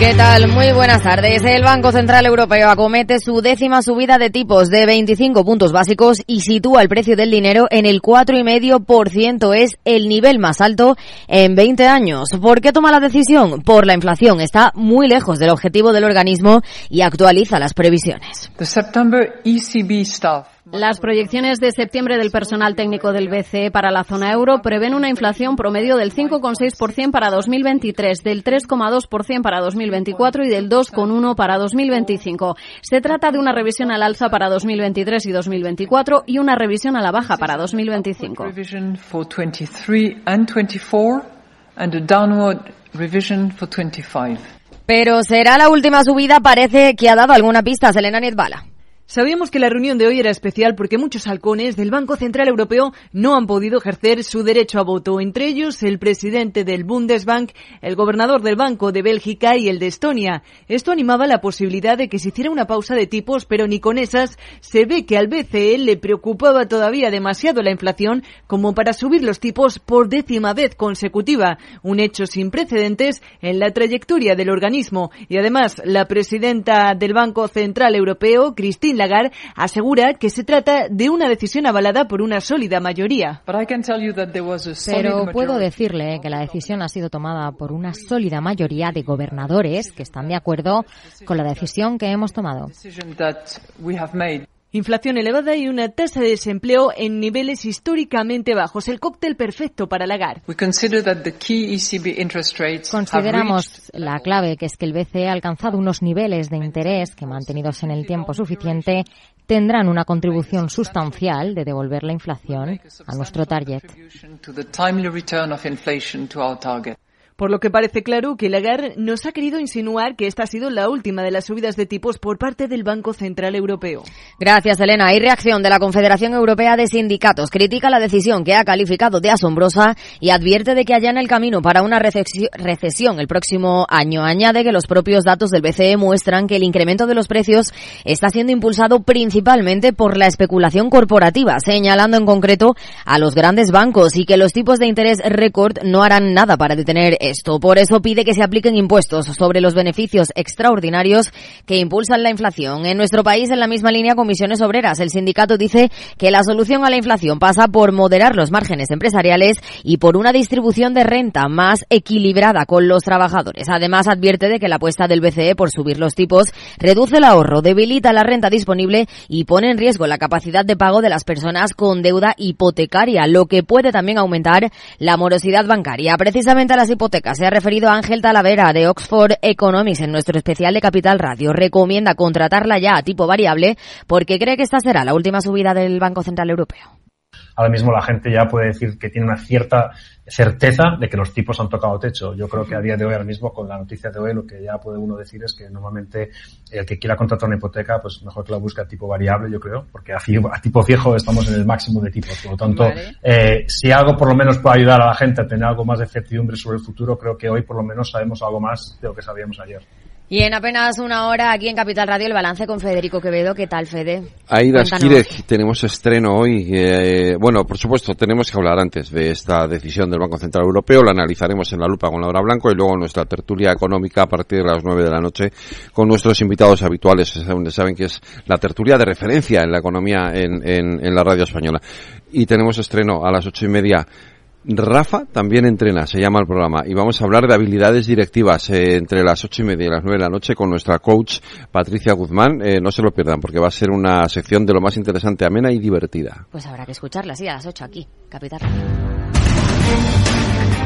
¿Qué tal? Muy buenas tardes. El Banco Central Europeo acomete su décima subida de tipos de 25 puntos básicos y sitúa el precio del dinero en el 4,5%. Es el nivel más alto en 20 años. ¿Por qué toma la decisión? Por la inflación. Está muy lejos del objetivo del organismo y actualiza las previsiones. Las proyecciones de septiembre del personal técnico del BCE para la zona euro prevén una inflación promedio del 5,6% para 2023, del 3,2% para 2024 y del 2,1% para 2025. Se trata de una revisión al alza para 2023 y 2024 y una revisión a la baja para 2025. Pero será la última subida, parece que ha dado alguna pista, Selena Nietbala. Sabíamos que la reunión de hoy era especial porque muchos halcones del Banco Central Europeo no han podido ejercer su derecho a voto, entre ellos el presidente del Bundesbank, el gobernador del Banco de Bélgica y el de Estonia. Esto animaba la posibilidad de que se hiciera una pausa de tipos, pero ni con esas se ve que al BCE le preocupaba todavía demasiado la inflación como para subir los tipos por décima vez consecutiva, un hecho sin precedentes en la trayectoria del organismo. Y además, la presidenta del Banco Central Europeo, Christine Lagarde asegura que se trata de una decisión avalada por una sólida mayoría. Pero puedo decirle que la decisión ha sido tomada por una sólida mayoría de gobernadores que están de acuerdo con la decisión que hemos tomado. Inflación elevada y una tasa de desempleo en niveles históricamente bajos. El cóctel perfecto para Lagarde. Consideramos la clave, que es que el BCE ha alcanzado unos niveles de interés que, mantenidos en el tiempo suficiente, tendrán una contribución sustancial de devolver la inflación a nuestro target. Por lo que parece claro que Lagarde nos ha querido insinuar que esta ha sido la última de las subidas de tipos por parte del Banco Central Europeo. Gracias, Elena. Hay reacción de la Confederación Europea de Sindicatos. Critica la decisión que ha calificado de asombrosa y advierte de que en el camino para una recesión el próximo año. Añade que los propios datos del BCE muestran que el incremento de los precios está siendo impulsado principalmente por la especulación corporativa, señalando en concreto a los grandes bancos y que los tipos de interés récord no harán nada para detener esto. Por eso pide que se apliquen impuestos sobre los beneficios extraordinarios que impulsan la inflación. En nuestro país, en la misma línea, comisiones obreras. El sindicato dice que la solución a la inflación pasa por moderar los márgenes empresariales y por una distribución de renta más equilibrada con los trabajadores. Además, advierte de que la apuesta del BCE por subir los tipos reduce el ahorro, debilita la renta disponible y pone en riesgo la capacidad de pago de las personas con deuda hipotecaria, lo que puede también aumentar la morosidad bancaria. Precisamente a las hipotecas se ha referido Ángel Talavera de Oxford Economics en nuestro especial de Capital Radio. Recomienda contratarla ya a tipo variable porque cree que esta será la última subida del Banco Central Europeo ahora mismo la gente ya puede decir que tiene una cierta certeza de que los tipos han tocado techo. Yo creo que a día de hoy, ahora mismo, con la noticia de hoy, lo que ya puede uno decir es que normalmente el que quiera contratar una hipoteca, pues mejor que la busque a tipo variable, yo creo, porque a, tipo fijo estamos en el máximo de tipos. Por lo tanto, eh, si algo por lo menos puede ayudar a la gente a tener algo más de certidumbre sobre el futuro, creo que hoy por lo menos sabemos algo más de lo que sabíamos ayer. Y en apenas una hora aquí en Capital Radio el balance con Federico Quevedo. ¿Qué tal, Fede? Aida Skirek, tenemos estreno hoy. Eh, bueno, por supuesto, tenemos que hablar antes de esta decisión del Banco Central Europeo. La analizaremos en la lupa con Laura Blanco y luego nuestra tertulia económica a partir de las nueve de la noche con nuestros invitados habituales. Saben que es la tertulia de referencia en la economía en, en, en la radio española. Y tenemos estreno a las ocho y media Rafa también entrena, se llama el programa, y vamos a hablar de habilidades directivas eh, entre las ocho y media y las nueve de la noche con nuestra coach Patricia Guzmán. Eh, no se lo pierdan porque va a ser una sección de lo más interesante, amena y divertida. Pues habrá que escucharla, sí, a las ocho aquí, Capital.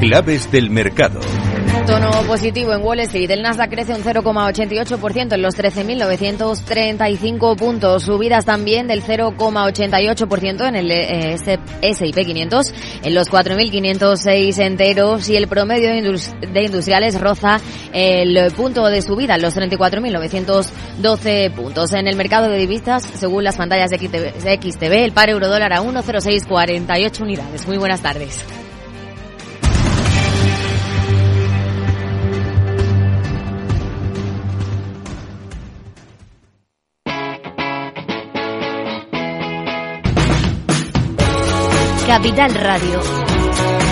Claves del mercado. Tono positivo en Wall Street. El Nasdaq crece un 0,88% en los 13.935 puntos. Subidas también del 0,88% en el eh, S&P 500 en los 4.506 enteros y el promedio de industriales roza el punto de subida en los 34.912 puntos. En el mercado de divisas, según las pantallas de XTV, el par euro dólar a 1,0648 unidades. Muy buenas tardes. Capital Radio.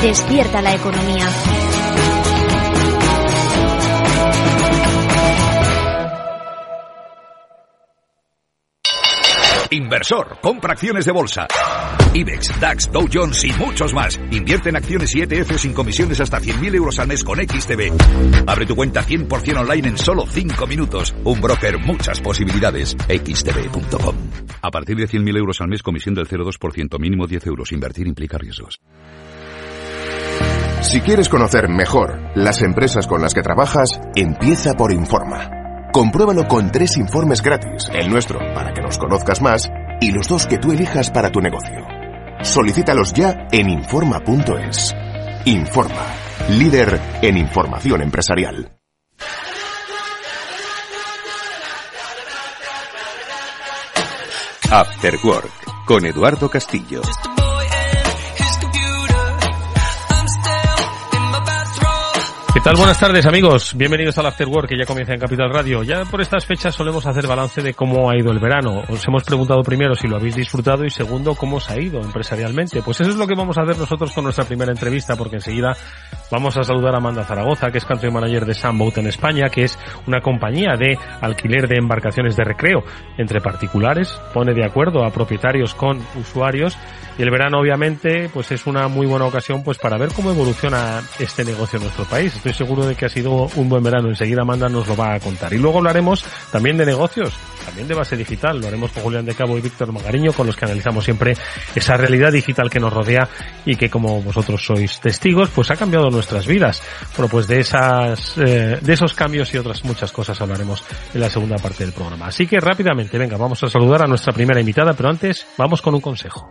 Despierta la economía. Inversor, compra acciones de bolsa. IBEX, DAX, Dow Jones y muchos más. Invierte en acciones y ETF sin comisiones hasta 100.000 euros al mes con XTB. Abre tu cuenta 100% online en solo 5 minutos. Un broker, muchas posibilidades. XTB.com. A partir de 100.000 euros al mes, comisión del 0,2%, mínimo 10 euros. Invertir implica riesgos. Si quieres conocer mejor las empresas con las que trabajas, empieza por Informa. Compruébalo con tres informes gratis, el nuestro para que nos conozcas más y los dos que tú elijas para tu negocio. Solicítalos ya en Informa.es. Informa, líder en información empresarial. After Work con Eduardo Castillo. ¿Qué tal? Buenas tardes amigos, bienvenidos al After Work que ya comienza en Capital Radio. Ya por estas fechas solemos hacer balance de cómo ha ido el verano. Os hemos preguntado primero si lo habéis disfrutado y segundo cómo os ha ido empresarialmente. Pues eso es lo que vamos a hacer nosotros con nuestra primera entrevista porque enseguida vamos a saludar a Amanda Zaragoza que es country manager de Sunboat en España que es una compañía de alquiler de embarcaciones de recreo entre particulares, pone de acuerdo a propietarios con usuarios y el verano obviamente pues es una muy buena ocasión pues para ver cómo evoluciona este negocio en nuestro país. Estoy seguro de que ha sido un buen verano. Enseguida Amanda nos lo va a contar. Y luego hablaremos también de negocios, también de base digital. Lo haremos con Julián de Cabo y Víctor Magariño, con los que analizamos siempre esa realidad digital que nos rodea y que como vosotros sois testigos, pues ha cambiado nuestras vidas. Bueno, pues de esas, eh, de esos cambios y otras muchas cosas hablaremos en la segunda parte del programa. Así que rápidamente, venga, vamos a saludar a nuestra primera invitada, pero antes vamos con un consejo.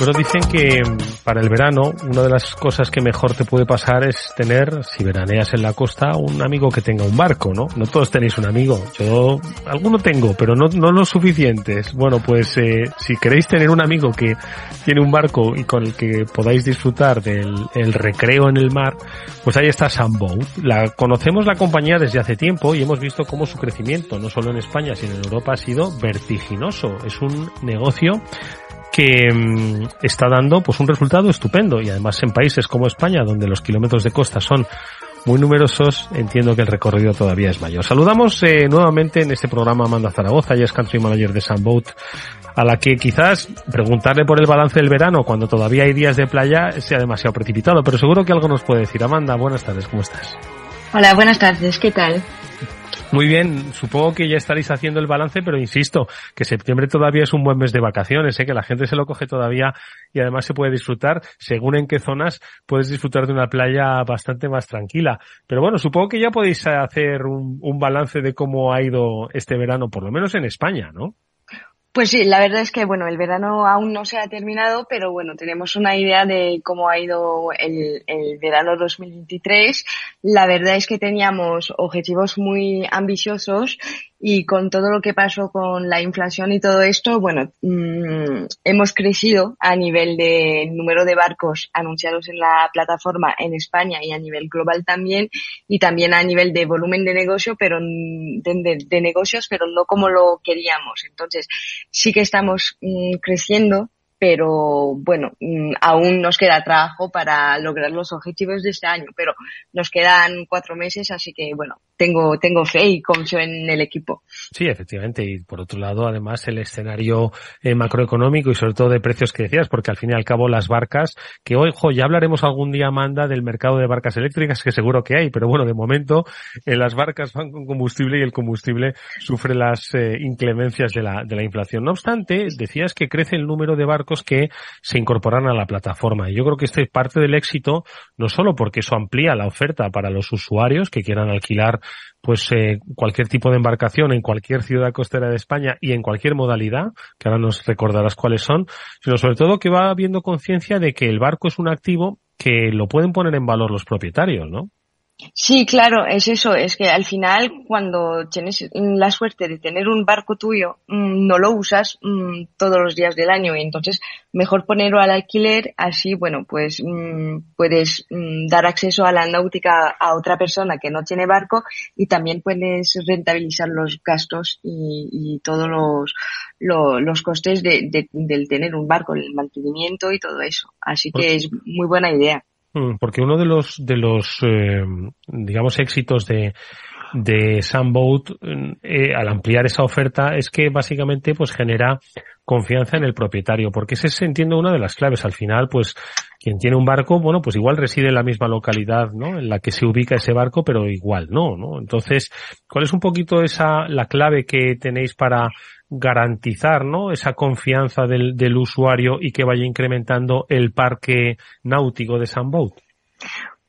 Pero dicen que mm, para el verano una de las cosas que mejor te puede pasar es tener, si veraneas en la costa, un amigo que tenga un barco, ¿no? No todos tenéis un amigo. Yo alguno tengo, pero no, no los suficientes. Bueno, pues eh, si queréis tener un amigo que tiene un barco y con el que podáis disfrutar del el recreo en el mar, pues ahí está Sunboat. La, conocemos la compañía desde hace tiempo y hemos visto cómo su crecimiento, no solo en España, sino en Europa, ha sido vertiginoso. Es un negocio que mm, está dando pues un resultado estupendo y además en países como España donde los kilómetros de costa son muy numerosos, entiendo que el recorrido todavía es mayor. Saludamos eh, nuevamente en este programa Amanda Zaragoza, ella es Country Manager de Sunboat, a la que quizás preguntarle por el balance del verano cuando todavía hay días de playa sea demasiado precipitado, pero seguro que algo nos puede decir. Amanda, buenas tardes, ¿cómo estás? Hola, buenas tardes, ¿qué tal? Muy bien, supongo que ya estaréis haciendo el balance, pero insisto, que septiembre todavía es un buen mes de vacaciones, ¿eh? que la gente se lo coge todavía y además se puede disfrutar, según en qué zonas puedes disfrutar de una playa bastante más tranquila. Pero bueno, supongo que ya podéis hacer un, un balance de cómo ha ido este verano, por lo menos en España, ¿no? Pues sí, la verdad es que bueno, el verano aún no se ha terminado, pero bueno, tenemos una idea de cómo ha ido el, el verano 2023. La verdad es que teníamos objetivos muy ambiciosos y con todo lo que pasó con la inflación y todo esto, bueno, mmm, hemos crecido a nivel de número de barcos anunciados en la plataforma en España y a nivel global también, y también a nivel de volumen de negocio, pero de, negocios, pero no como lo queríamos. Entonces, sí que estamos mmm, creciendo, pero bueno, mmm, aún nos queda trabajo para lograr los objetivos de este año, pero nos quedan cuatro meses, así que bueno, tengo, tengo fe y confío en el equipo. Sí, efectivamente. Y por otro lado, además, el escenario eh, macroeconómico y sobre todo de precios que decías, porque al fin y al cabo las barcas, que hoy, ya hablaremos algún día, Amanda, del mercado de barcas eléctricas, que seguro que hay, pero bueno, de momento eh, las barcas van con combustible y el combustible sufre las eh, inclemencias de la, de la inflación. No obstante, decías que crece el número de barcos que se incorporan a la plataforma. Y yo creo que este es parte del éxito, no solo porque eso amplía la oferta para los usuarios que quieran alquilar pues eh, cualquier tipo de embarcación en cualquier ciudad costera de España y en cualquier modalidad, que ahora nos recordarás cuáles son, sino sobre todo que va habiendo conciencia de que el barco es un activo que lo pueden poner en valor los propietarios, ¿no? Sí, claro, es eso, es que al final cuando tienes la suerte de tener un barco tuyo, mm, no lo usas mm, todos los días del año y entonces mejor ponerlo al alquiler, así, bueno, pues mm, puedes dar acceso a la náutica a otra persona que no tiene barco y también puedes rentabilizar los gastos y, todos los, los costes de, del tener un barco, el mantenimiento y todo eso. Así que es muy buena idea. Mm, porque uno de los, de los, eh, digamos, éxitos de, de Sunboat eh, al ampliar esa oferta es que básicamente pues genera confianza en el propietario, porque ese es, entiendo, una de las claves. Al final, pues, quien tiene un barco, bueno, pues igual reside en la misma localidad, ¿no? En la que se ubica ese barco, pero igual no, ¿no? Entonces, ¿cuál es un poquito esa, la clave que tenéis para garantizar ¿no? esa confianza del, del usuario y que vaya incrementando el parque náutico de Sunboat?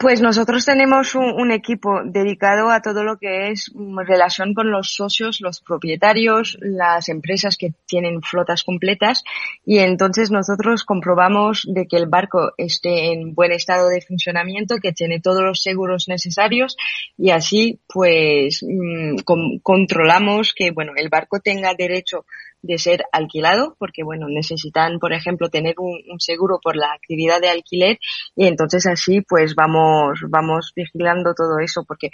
Pues nosotros tenemos un, equipo dedicado a todo lo que es mm, relación con los socios, los propietarios, las empresas que tienen flotas completas y entonces nosotros comprobamos de que el barco esté en buen estado de funcionamiento, que tiene todos los seguros necesarios y así pues mm, controlamos que bueno el barco tenga derecho de ser alquilado, porque bueno, necesitan, por ejemplo, tener un, seguro por la actividad de alquiler y entonces así pues vamos, vamos vigilando todo eso, porque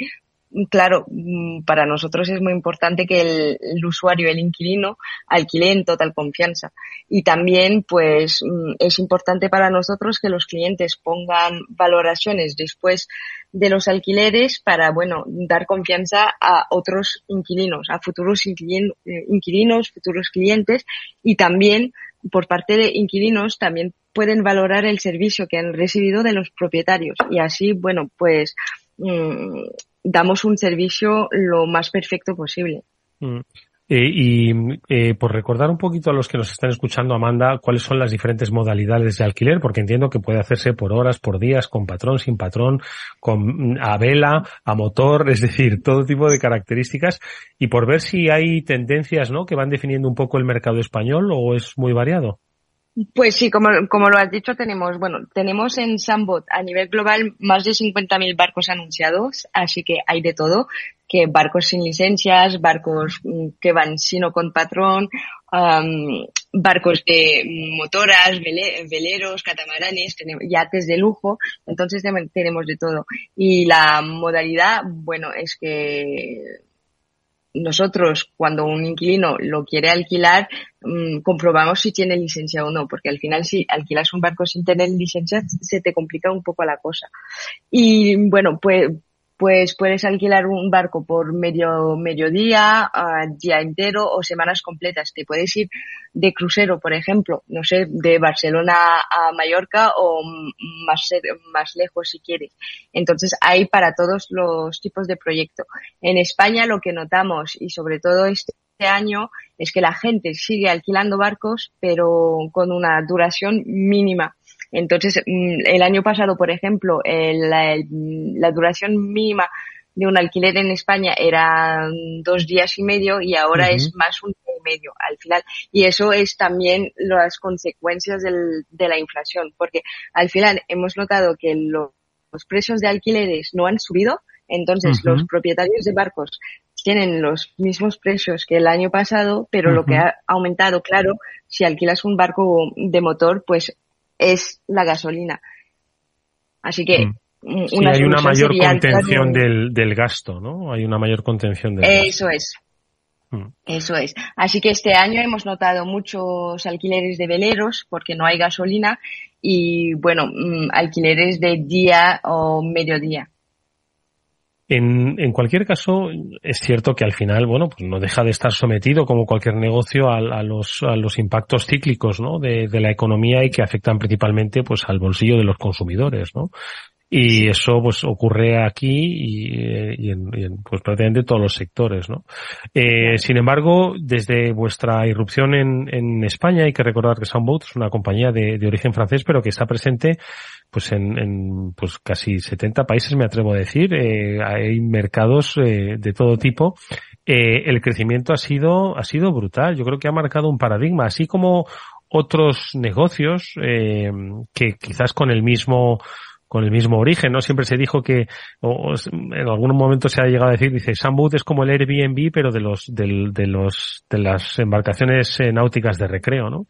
claro, mm, para nosotros es muy importante que el, usuario, el inquilino, alquile en total confianza. Y también, pues, mm, es importante para nosotros que los clientes pongan valoraciones después de los alquileres para, bueno, dar confianza a otros inquilinos, a futuros eh, inquilinos, futuros clientes y también por parte de inquilinos también pueden valorar el servicio que han recibido de los propietarios y así, bueno, pues mm, damos un servicio lo más perfecto posible. Mm. Eh, y eh, por recordar un poquito a los que nos están escuchando, Amanda, cuáles son las diferentes modalidades de alquiler, porque entiendo que puede hacerse por horas, por días, con patrón, sin patrón, con a vela, a motor, es decir, todo tipo de características, y por ver si hay tendencias, ¿no? Que van definiendo un poco el mercado español o es muy variado. Pues sí, como, como lo has dicho, tenemos, bueno, tenemos en Sambot a nivel global más de 50.000 barcos anunciados, así que hay de todo, que barcos sin licencias, barcos mm, que van sino con patrón, barcos de motoras, veleros, catamaranes, yates de lujo, entonces tenemos de todo. Y la modalidad, bueno, es que nosotros cuando un inquilino lo quiere alquilar, mm, comprobamos si tiene licencia o no, porque al final si alquilas un barco sin tener licencia se te complica un poco la cosa. Y bueno, pues pues puedes alquilar un barco por medio mediodía, día entero o semanas completas. Te puedes ir de crucero, por ejemplo, no sé, de Barcelona a Mallorca o más, más lejos si quieres. Entonces hay para todos los tipos de proyecto. En España lo que notamos y sobre todo este año es que la gente sigue alquilando barcos pero con una duración mínima entonces, mm, el año pasado, por ejemplo, la, duración mínima de un alquiler en España era dos días y medio y ahora es más un día y medio al final. Y eso es también las consecuencias de la inflación, porque al final hemos notado que los, precios de alquileres no han subido, entonces los propietarios de barcos tienen los mismos precios que el año pasado, pero lo que ha aumentado, claro, si alquilas un barco de motor, pues es la gasolina. Así que mm. hay una mayor contención del, del, gasto, ¿no? Hay una mayor contención del Eso es. Mm. Eso es. Así que este año hemos notado muchos alquileres de veleros porque no hay gasolina y, bueno, mm, alquileres de día o mediodía. En, cualquier caso, es cierto que al final, bueno, pues no deja de estar sometido como cualquier negocio a, los, a los impactos cíclicos. De, de la economía y que afectan principalmente, pues, al bolsillo de los consumidores, ¿no? Y eso pues ocurre aquí y, y, en, y, en, pues prácticamente todos los sectores, ¿no? Eh, sin embargo, desde vuestra irrupción en, en, España hay que recordar que Soundboat es una compañía de, de origen francés, pero que está presente pues en, en, pues casi 70 países me atrevo a decir. Eh, hay mercados eh, de todo tipo. Eh, el crecimiento ha sido ha sido brutal. Yo creo que ha marcado un paradigma, así como otros negocios eh, que quizás con el mismo con el mismo origen, ¿no? Siempre se dijo que, o, en algún momento se ha llegado a decir, dice, Sunboot es como el Airbnb, pero de los, del, de los, de las embarcaciones eh, náuticas de recreo, ¿no?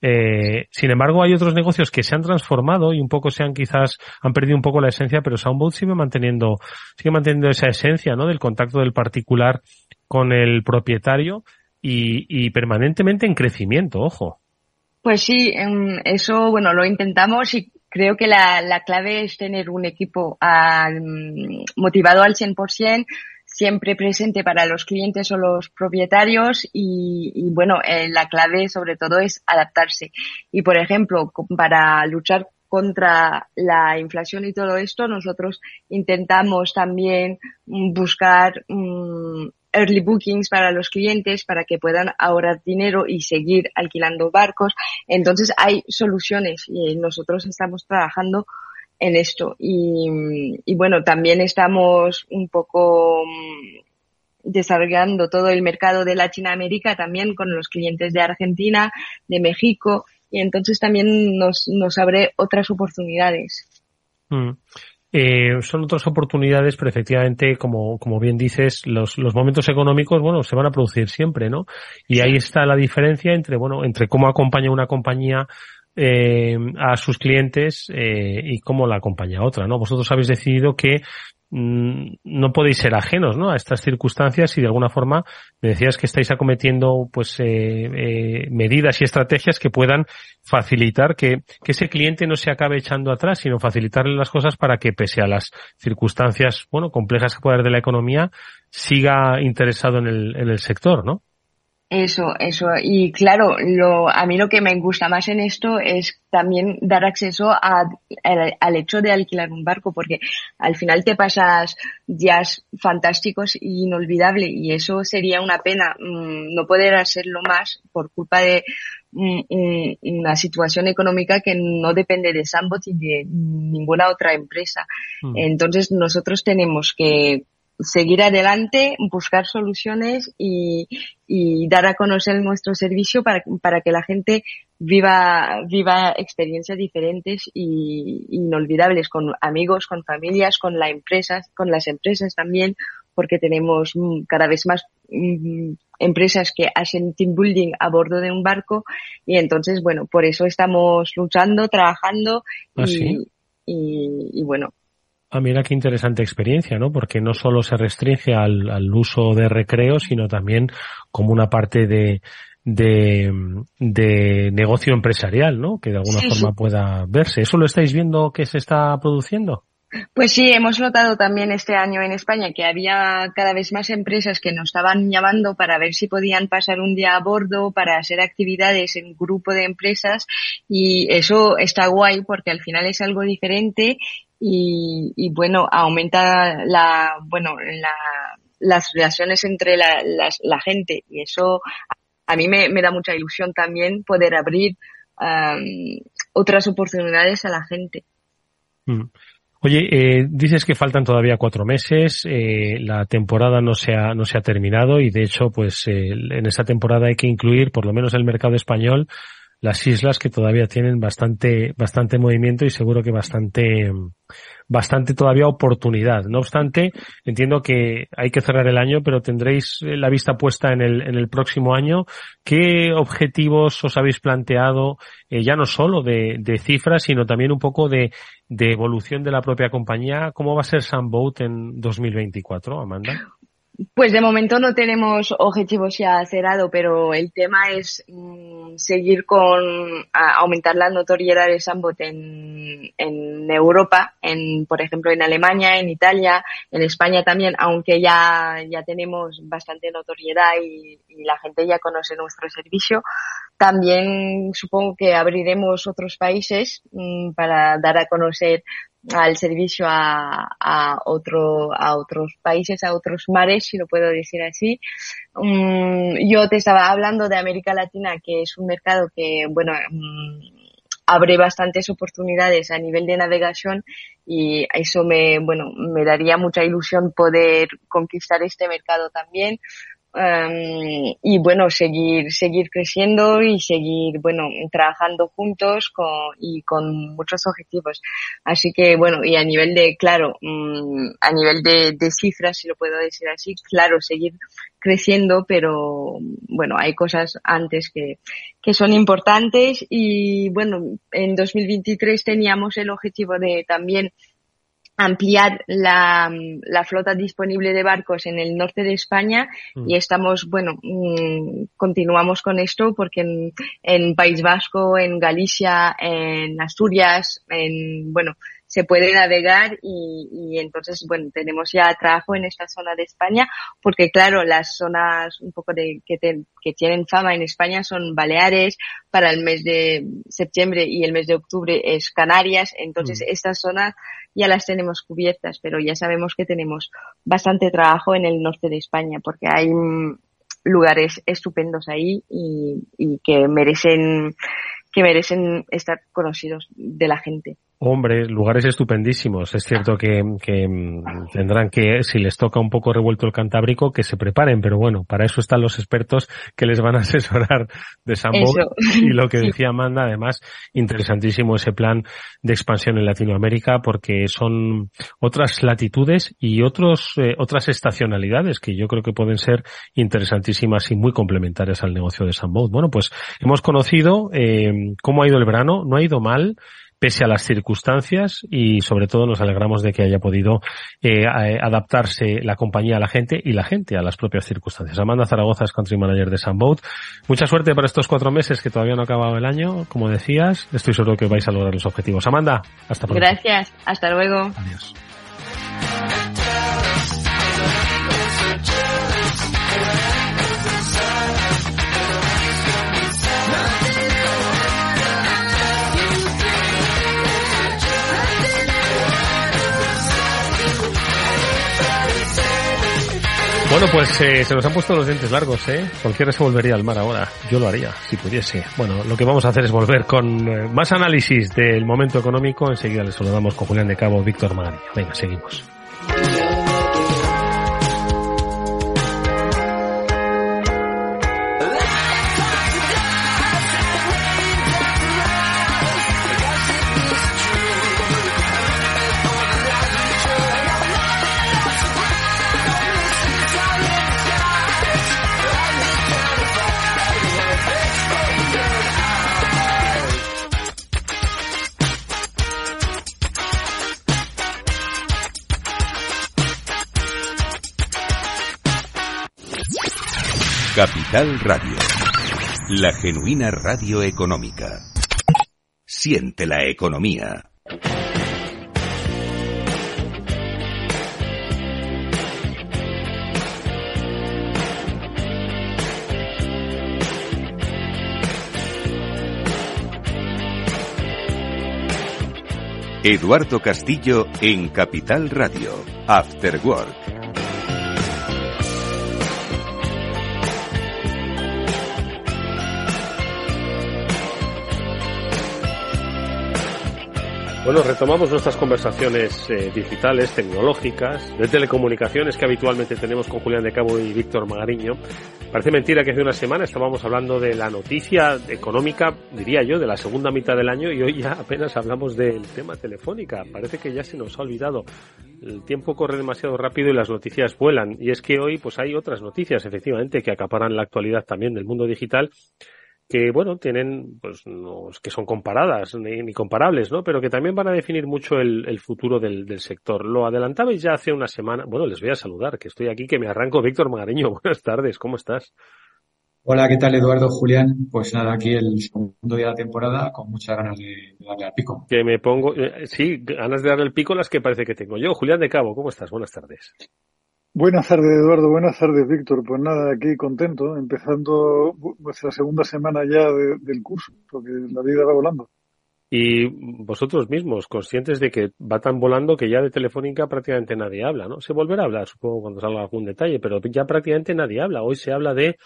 Eh, sin embargo, hay otros negocios que se han transformado y un poco se han quizás, han perdido un poco la esencia, pero Soundboat sigue manteniendo, sigue manteniendo esa esencia, ¿no? Del contacto del particular con el propietario y, y permanentemente en crecimiento, ojo. Pues sí, eso, bueno, lo intentamos y creo que la, la clave es tener un equipo uh, motivado al 100%, siempre presente para los clientes o los propietarios y, y bueno, eh, la clave sobre todo es adaptarse. Y por ejemplo, para luchar contra la inflación y todo esto, nosotros intentamos también buscar um, early bookings para los clientes para que puedan ahorrar dinero y seguir alquilando barcos. Entonces hay soluciones y nosotros estamos trabajando en esto. Y, y bueno, también estamos un poco desarrollando todo el mercado de Latinoamérica también con los clientes de Argentina, de México y entonces también nos, nos abre otras oportunidades. Mm. Eh, son otras oportunidades, pero efectivamente, como, como bien dices, los, los momentos económicos, bueno, se van a producir siempre, ¿no? Y ahí está la diferencia entre, bueno, entre cómo acompaña una compañía eh, a sus clientes eh, y cómo la acompaña otra, ¿no? Vosotros habéis decidido que no podéis ser ajenos ¿no? a estas circunstancias y de alguna forma me decías que estáis acometiendo pues eh, eh, medidas y estrategias que puedan facilitar que, que, ese cliente no se acabe echando atrás, sino facilitarle las cosas para que pese a las circunstancias bueno complejas que pueda haber de la economía siga interesado en el, en el sector, ¿no? Eso, eso. Y claro, lo, a mí lo que me gusta más en esto es también dar acceso a, al, al, hecho de alquilar un barco, porque al final te pasas días fantásticos e inolvidables y eso sería una pena mmm, no poder hacerlo más por culpa de mmm, una situación económica que no depende de Sambot y de ninguna otra empresa. Mm. Entonces nosotros tenemos que seguir adelante, buscar soluciones y, y, dar a conocer nuestro servicio para, para que la gente viva, viva experiencias diferentes y inolvidables con amigos, con familias, con las empresas, con las empresas también, porque tenemos cada vez más empresas que hacen team building a bordo de un barco y entonces, bueno, por eso estamos luchando, trabajando ¿Ah, y, sí? y, y bueno, Ah, mira qué interesante experiencia, ¿no? Porque no solo se restringe al, al uso de recreo, sino también como una parte de, de, de negocio empresarial, ¿no? Que de alguna Sí, forma sí. pueda verse. ¿Eso lo estáis viendo que se está produciendo? Pues sí, hemos notado también este año en España que había cada vez más empresas que nos estaban llamando para ver si podían pasar un día a bordo, para hacer actividades en grupo de empresas y eso está guay porque al final es algo diferente y, y bueno, aumenta la, bueno, la, las relaciones entre la, las- la gente y eso a mí me, me da mucha ilusión también poder abrir am, otras oportunidades a la gente. Mm. Oye, eh, dices que faltan todavía cuatro meses, eh, la temporada no se ha, no se ha terminado y de hecho, pues eh, en esa temporada hay que incluir, por lo menos el mercado español, las islas que todavía tienen bastante, bastante movimiento y seguro que bastante, bastante todavía oportunidad. No obstante, entiendo que hay que cerrar el año, pero tendréis eh, la vista puesta en el, en el próximo año. ¿Qué objetivos os habéis planteado, eh, ya no solo de, de cifras, sino también un poco de, de evolución de la propia compañía? ¿Cómo va a ser Sunboat en 2024, Amanda? Pues de momento no tenemos objetivos ya cerrado, pero el tema es mm, seguir con aumentar la notoriedad de Sambot en Europa, en, por ejemplo, en Alemania, en Italia, en España también, aunque ya, ya tenemos bastante notoriedad y, y la gente ya conoce nuestro servicio. También supongo que abriremos otros países mm, para dar a conocer al servicio a, a, otro, a otros países, a otros mares, si lo puedo decir así. Um, yo te estaba hablando de América Latina, que es un mercado que, bueno, um, abre bastantes oportunidades a nivel de navegación y eso me, bueno, me daría mucha ilusión poder conquistar este mercado también. Um, y bueno, seguir, seguir creciendo y seguir, bueno, trabajando juntos con, y con muchos objetivos. Así que bueno, y a nivel de, claro, um, a nivel de, de cifras, si lo puedo decir así, claro, seguir creciendo, pero bueno, hay cosas antes que, que son importantes y bueno, en 2023 teníamos el objetivo de también ampliar la, la, flota disponible de barcos en el norte de España mm. y estamos, bueno, mmm, continuamos con esto porque en, en, País Vasco, en Galicia, en Asturias, en, bueno, se puede navegar y, y, entonces, bueno, tenemos ya trabajo en esta zona de España porque, claro, las zonas un poco de que, te, que tienen fama en España son Baleares, para el mes de septiembre y el mes de octubre es Canarias, entonces mm. estas zonas ya las tenemos cubiertas, pero ya sabemos que tenemos bastante trabajo en el norte de España porque hay lugares estupendos ahí y, y que merecen que merecen estar conocidos de la gente. Hombre, lugares estupendísimos. Es cierto que, que, mm, tendrán que, si les toca un poco revuelto el Cantábrico, que se preparen, pero bueno, para eso están los expertos que les van a asesorar de Sambo. Y lo que decía Amanda, además, interesantísimo ese plan de expansión en Latinoamérica, porque son otras latitudes y otros, eh, otras estacionalidades que yo creo que pueden ser interesantísimas y muy complementarias al negocio de Sambo. Bueno, pues hemos conocido eh, cómo ha ido el verano, no ha ido mal pese a las circunstancias y sobre todo nos alegramos de que haya podido eh, adaptarse la compañía a la gente y la gente a las propias circunstancias. Amanda Zaragoza es Country Manager de Sunboat. Mucha suerte para estos cuatro meses que todavía no ha acabado el año. Como decías, estoy seguro que vais a lograr los objetivos. Amanda, hasta pronto. Gracias. Hasta luego. Adiós. Bueno, pues eh, se nos han puesto los dientes largos, ¿eh? Cualquiera se volvería al mar ahora. Yo lo haría, si pudiese. Bueno, lo que vamos a hacer es volver con eh, más análisis del momento económico. Enseguida les saludamos con Julián de Cabo, Víctor Magari. Venga, seguimos. Capital Radio. La genuina radio económica. Siente la economía. Eduardo Castillo en Capital Radio. After Work. Bueno, retomamos nuestras conversaciones eh, digitales, tecnológicas, de telecomunicaciones que habitualmente tenemos con Julián de Cabo y Víctor Magariño. Parece mentira que hace una semana estábamos hablando de la noticia económica, diría yo, de la segunda mitad del año y hoy ya apenas hablamos del tema telefónica. Parece que ya se nos ha olvidado. El tiempo corre demasiado rápido y las noticias vuelan. Y es que hoy pues hay otras noticias, efectivamente, que acaparan la actualidad también del mundo digital que bueno tienen pues no que son comparadas ni, ni, comparables no pero que también van a definir mucho el, el futuro del, del, sector lo adelantabais ya hace una semana bueno les voy a saludar que estoy aquí que me arranco Víctor Magareño buenas tardes cómo estás Hola, ¿qué tal Eduardo, Julián? Pues nada, aquí el segundo día de la temporada con muchas ganas de, darle al pico. Que me pongo, eh, sí, ganas de darle al pico las que parece que tengo yo. Julián de Cabo, ¿cómo estás? Buenas tardes. Buenas tardes, Eduardo. Buenas tardes, Víctor. Pues nada, aquí contento, empezando nuestra segunda semana ya del curso, porque la vida va volando. Y vosotros mismos, conscientes de que va tan volando que ya de Telefónica prácticamente nadie habla, ¿no? Se volverá a hablar, supongo, cuando salga algún detalle, pero ya prácticamente nadie habla. Hoy se habla de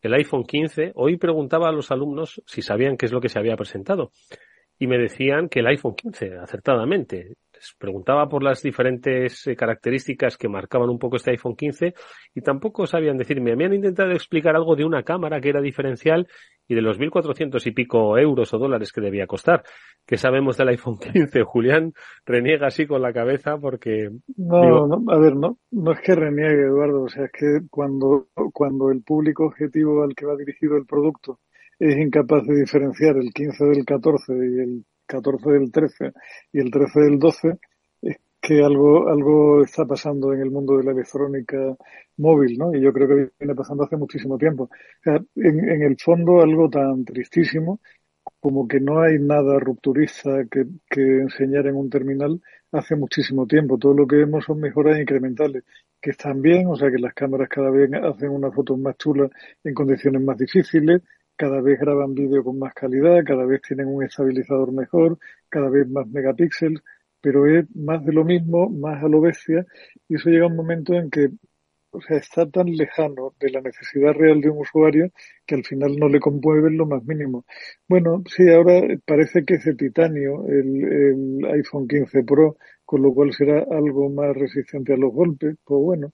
el iPhone 15. Hoy preguntaba a los alumnos si sabían qué es lo que se había presentado. Y me decían que el iPhone 15, acertadamente. Les preguntaba por las diferentes eh, características que marcaban un poco este iPhone 15 y tampoco sabían decirme. Me han intentado explicar algo de una cámara que era diferencial y de los 1.400 y pico euros o dólares que debía costar. ¿Qué sabemos del iPhone 15? Julián reniega así con la cabeza porque... No, no, a ver, no, no es que reniegue, Eduardo. O sea, es que cuando, cuando el público objetivo al que va dirigido el producto es incapaz de diferenciar el 15 del 14 y el 14 del 13 y el 13 del 12, es que algo, algo está pasando en el mundo de la electrónica móvil, ¿no? Y yo creo que viene pasando hace muchísimo tiempo. En el fondo algo tan tristísimo como que no hay nada rupturista que, que enseñar en un terminal hace muchísimo tiempo. Todo lo que vemos son mejoras incrementales, que están bien, o sea que las cámaras cada vez hacen unas fotos más chulas en condiciones más difíciles, cada vez graban vídeo con más calidad, cada vez tienen un estabilizador mejor, cada vez más megapíxeles, pero es más de lo mismo, más a lo bestia, y eso llega un momento en que o sea, está tan lejano de la necesidad real de un usuario que al final no le conmueve lo más mínimo. Bueno, sí, ahora parece que es de titanio el, el iPhone 15 Pro, con lo cual será algo más resistente a los golpes. Pues bueno,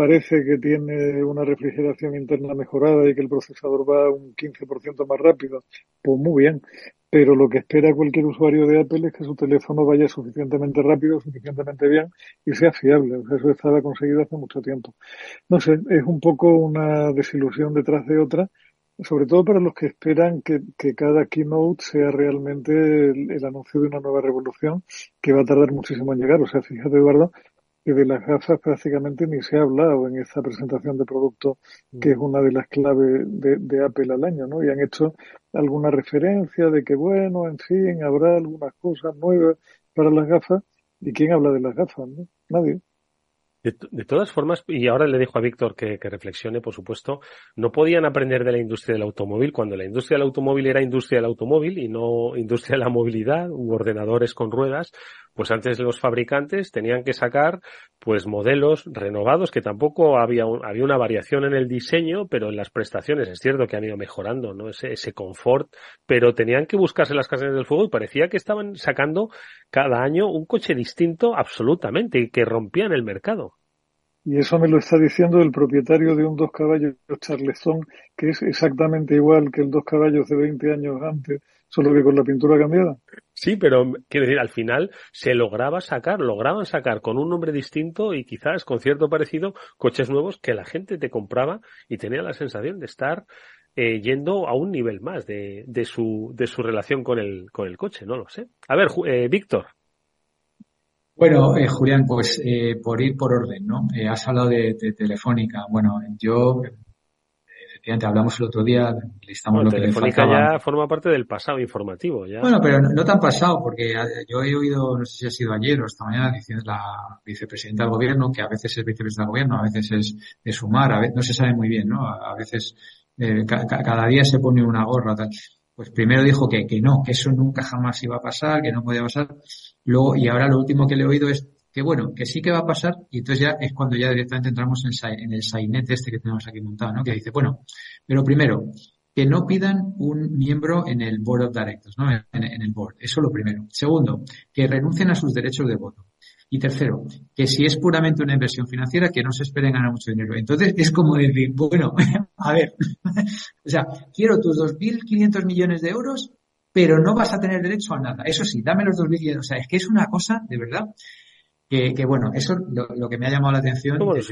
parece que tiene una refrigeración interna mejorada y que el procesador va un 15% más rápido. Pues muy bien. Pero lo que espera cualquier usuario de Apple es que su teléfono vaya suficientemente rápido, suficientemente bien y sea fiable. eso estaba conseguido hace mucho tiempo. No sé, es un poco una desilusión detrás de otra, sobre todo para los que esperan que, cada keynote sea realmente el, el, anuncio de una nueva revolución que va a tardar muchísimo en llegar. O sea, fíjate, Eduardo, que de las gafas prácticamente ni se ha hablado en esta presentación de producto que es una de las claves de, Apple al año, ¿no? Y han hecho alguna referencia de que, bueno, en fin, habrá algunas cosas nuevas para las gafas. ¿Y quién habla de las gafas? ¿no? Nadie. De, todas formas, y ahora le dejo a Víctor que, reflexione, por supuesto, no podían aprender de la industria del automóvil cuando la industria del automóvil era industria del automóvil y no industria de la movilidad u ordenadores con ruedas, pues antes los fabricantes tenían que sacar pues modelos renovados que tampoco había, había una variación en el diseño, pero en las prestaciones es cierto que han ido mejorando, ¿no? Ese, ese confort, pero tenían que buscarse las casas del fuego y parecía que estaban sacando cada año un coche distinto absolutamente y que rompían el mercado. Y eso me lo está diciendo el propietario de un dos caballos Charleston, que es exactamente igual que el dos caballos de 20 años antes, solo que con la pintura cambiada. Sí, pero quiero decir, al final se lograba sacar, lograban sacar con un nombre distinto y quizás con cierto parecido coches nuevos que la gente te compraba y tenía la sensación de estar eh, yendo a un nivel más de, de, su, de su relación con el, con el coche, no lo sé. A ver, eh, Víctor. Bueno, eh, Julián, pues eh, por ir por orden, ¿no? Eh, has hablado de, Telefónica. Bueno, yo, efectivamente, hablamos el otro día, listamos lo que le faltaba. ya forma parte del pasado informativo, ya. Bueno, pero no, tan pasado, porque yo he oído, no sé si ha sido ayer o esta mañana, diciendo la vicepresidenta del gobierno, que a veces es vicepresidenta del gobierno, a veces es de sumar, a veces, no se sabe muy bien, ¿no? A, veces, cada día se pone una gorra, tal pues primero dijo que, que no, que eso nunca jamás iba a pasar, que no podía pasar. Luego, y ahora lo último que le he oído es que bueno, que sí que va a pasar, y entonces ya es cuando ya directamente entramos en, el Sainet este que tenemos aquí montado, ¿no? Que dice, bueno, pero primero, que no pidan un miembro en el Board of Directors, ¿no? En, en el Board. Eso lo primero. Segundo, que renuncien a sus derechos de voto. Y tercero, que si es puramente una inversión financiera, que no se esperen ganar mucho dinero. Entonces es como decir, bueno, a ver, o sea, quiero tus 2.500 millones de euros, pero no vas a tener derecho a nada. Eso sí, dame los 2.500. O sea, es que es una cosa, de verdad. Que, bueno, eso lo, que me ha llamado la atención eso, es,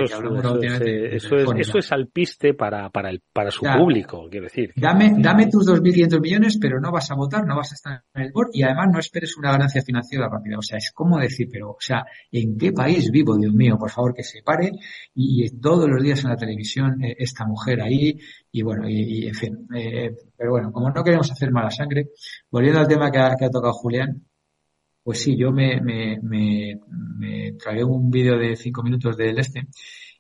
eso, es, alpiste para, para, el, para su público, quiero decir. Dame, dame tus 2.500 millones, pero no vas a votar, no vas a estar en el board y además no esperes una ganancia financiera rápida. O sea, es como decir, pero, o sea, ¿en qué país vivo, Dios mío? Por favor, que se pare y, todos los días en la televisión eh, esta mujer ahí y bueno, y, en fin. Eh, pero bueno, como no queremos hacer mala sangre, volviendo al tema que ha, que ha tocado Julián, pues sí, yo me, me, me, me tragué un vídeo de cinco minutos del este.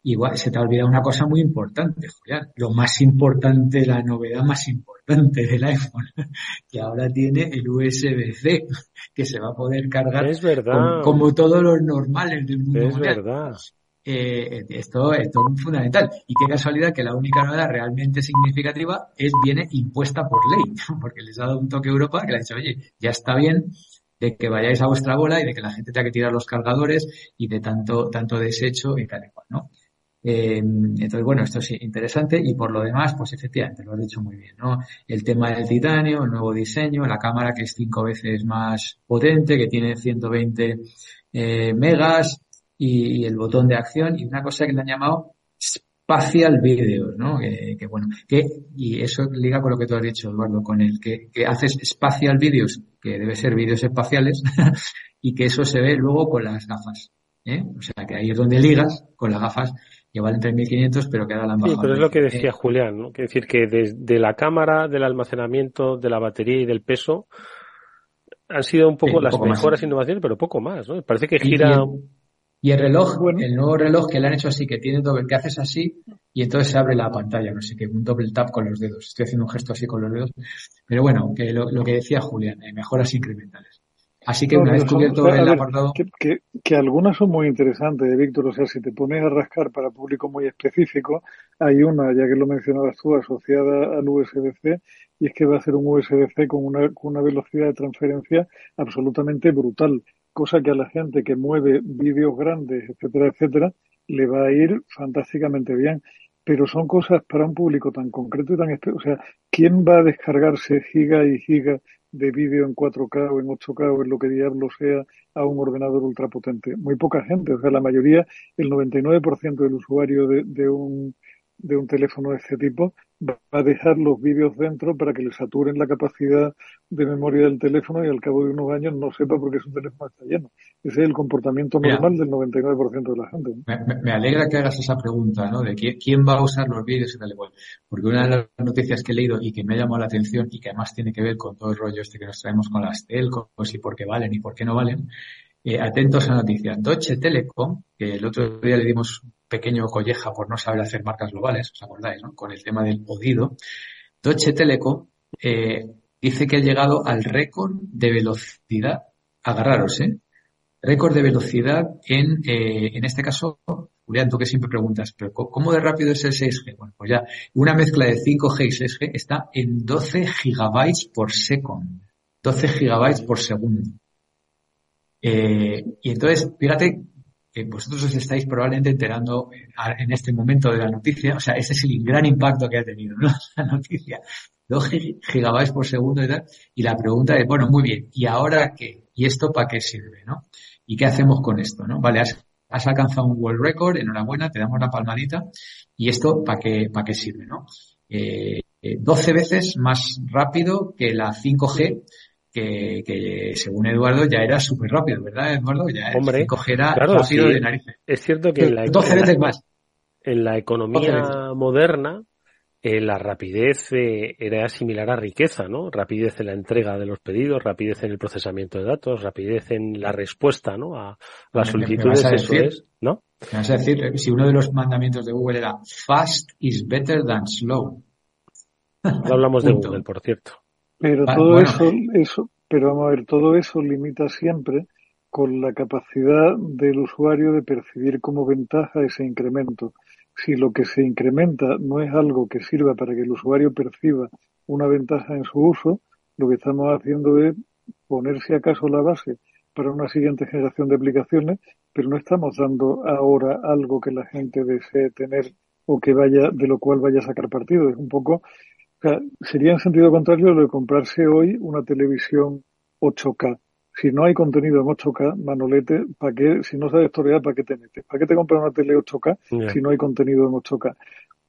Igual se te ha olvidado una cosa muy importante, Julián. Lo más importante, la novedad más importante del iPhone, que ahora tiene el USB-C, que se va a poder cargar es verdad. Como, todos los normales del mundo. Es verdad. Eh, esto, esto es fundamental. Y qué casualidad que la única novedad realmente significativa es viene impuesta por ley, porque les ha dado un toque a Europa que le ha dicho, oye, ya está bien de que vayáis a vuestra bola y de que la gente tenga que tirar los cargadores y de tanto, tanto desecho y tal y cual, ¿no? Eh, entonces, bueno, esto es interesante y por lo demás, pues efectivamente, lo has dicho muy bien, ¿no? El tema del titanio, el nuevo diseño, la cámara que es cinco veces más potente, que tiene 120 eh, megas y, el botón de acción y una cosa que le han llamado Spatial Videos, ¿no? Que, bueno, que, y eso liga con lo que tú has dicho, Eduardo, con el que, que haces Spatial Videos, que debe ser vídeos espaciales, y que eso se ve luego con las gafas. ¿eh? O sea, que ahí es donde ligas con las gafas que valen 3.500, pero que ahora la han Sí, pero es lo que decía Julián, ¿no? Que decir que desde la cámara, del almacenamiento, de la batería y del peso, han sido un poco las mejoras innovaciones, pero poco más, ¿no? Parece que gira... Y el reloj, el nuevo reloj que le han hecho así, que tiene doble, que haces así y entonces se abre la pantalla, no sé qué, un doble tap con los dedos. Estoy haciendo un gesto así con los dedos. Pero bueno, que lo, que decía Julián, eh, mejoras incrementales. Así que una vez cubierto el apartado. Que, que, algunas son muy interesantes, Víctor. O sea, si te pones a rascar para público muy específico, hay una, ya que lo mencionabas tú, asociada al USB-C, y es que va a ser un USB-C con una, con una velocidad de transferencia absolutamente brutal cosa que a la gente que mueve vídeos grandes, etcétera, etcétera, le va a ir fantásticamente bien. Pero son cosas para un público tan concreto y tan... O sea, ¿quién va a descargarse giga y giga de vídeo en 4K o en 8K o en lo que diablo sea a un ordenador ultrapotente? Muy poca gente. O sea, la mayoría, el 99% del usuario de, de un de un teléfono de este tipo va a dejar los vídeos dentro para que le saturen la capacidad de memoria del teléfono y al cabo de unos años no sepa por qué su teléfono está lleno. Ese es el comportamiento normal del 99% de la gente. Me, alegra que hagas esa pregunta, ¿no? De quién, va a usar los vídeos y tal y cual. Porque una de las noticias que he leído y que me ha llamado la atención y que además tiene que ver con todo el rollo este que nos traemos con las telcos y por qué valen y por qué no valen, eh, atentos a la noticia. Deutsche Telekom, que el otro día le dimos pequeño colleja por no saber hacer marcas globales, ¿os acordáis? No? Con el tema del podido. Deutsche Telekom eh, dice que ha llegado al récord de velocidad, agarraros, ¿eh? Récord de velocidad en, eh, en este caso, Julián, tú que siempre preguntas, pero ¿cómo de rápido es el 6G? Bueno, pues ya, una mezcla de 5G y 6G está en 12 gigabytes por segundo. 12 gigabytes por segundo. Eh, y entonces, fíjate que vosotros os estáis probablemente enterando en este momento de la noticia, o sea, ese es el gran impacto que ha tenido, ¿no? La noticia. 2 gigabytes por segundo y tal. Y la pregunta es, bueno, muy bien, ¿y ahora qué? ¿Y esto para qué sirve, no? ¿Y qué hacemos con esto, no? Vale, has, alcanzado un world record, enhorabuena, te damos la palmadita. ¿Y esto para qué, para qué sirve, no? Eh, 12 veces más rápido que la 5G que, según Eduardo ya era súper rápido, ¿verdad, Eduardo? Ya Hombre, era rápido de narices. Es cierto que en la, 12 veces más. En la economía moderna, eh, la rapidez eh, era similar a riqueza, ¿no? Rapidez en la entrega de los pedidos, rapidez en el procesamiento de datos, rapidez en la respuesta, ¿no? A las solicitudes, eso es, ¿no? Me vas a decir, si uno de los mandamientos de Google era fast is better than slow. No hablamos de Google, por cierto. Pero todo eso, eso, pero vamos a ver, todo eso limita siempre con la capacidad del usuario de percibir como ventaja ese incremento. Si lo que se incrementa no es algo que sirva para que el usuario perciba una ventaja en su uso, lo que estamos haciendo es ponerse acaso la base para una siguiente generación de aplicaciones, pero no estamos dando ahora algo que la gente desee tener o que vaya, de lo cual vaya a sacar partido. Es un poco sería en sentido contrario lo de comprarse hoy una televisión 8K. Si no hay contenido en 8K, Manolete, ¿para qué? Si no sabes torear, ¿para qué te metes? ¿Para qué te compras una tele 8K si no hay contenido en 8K?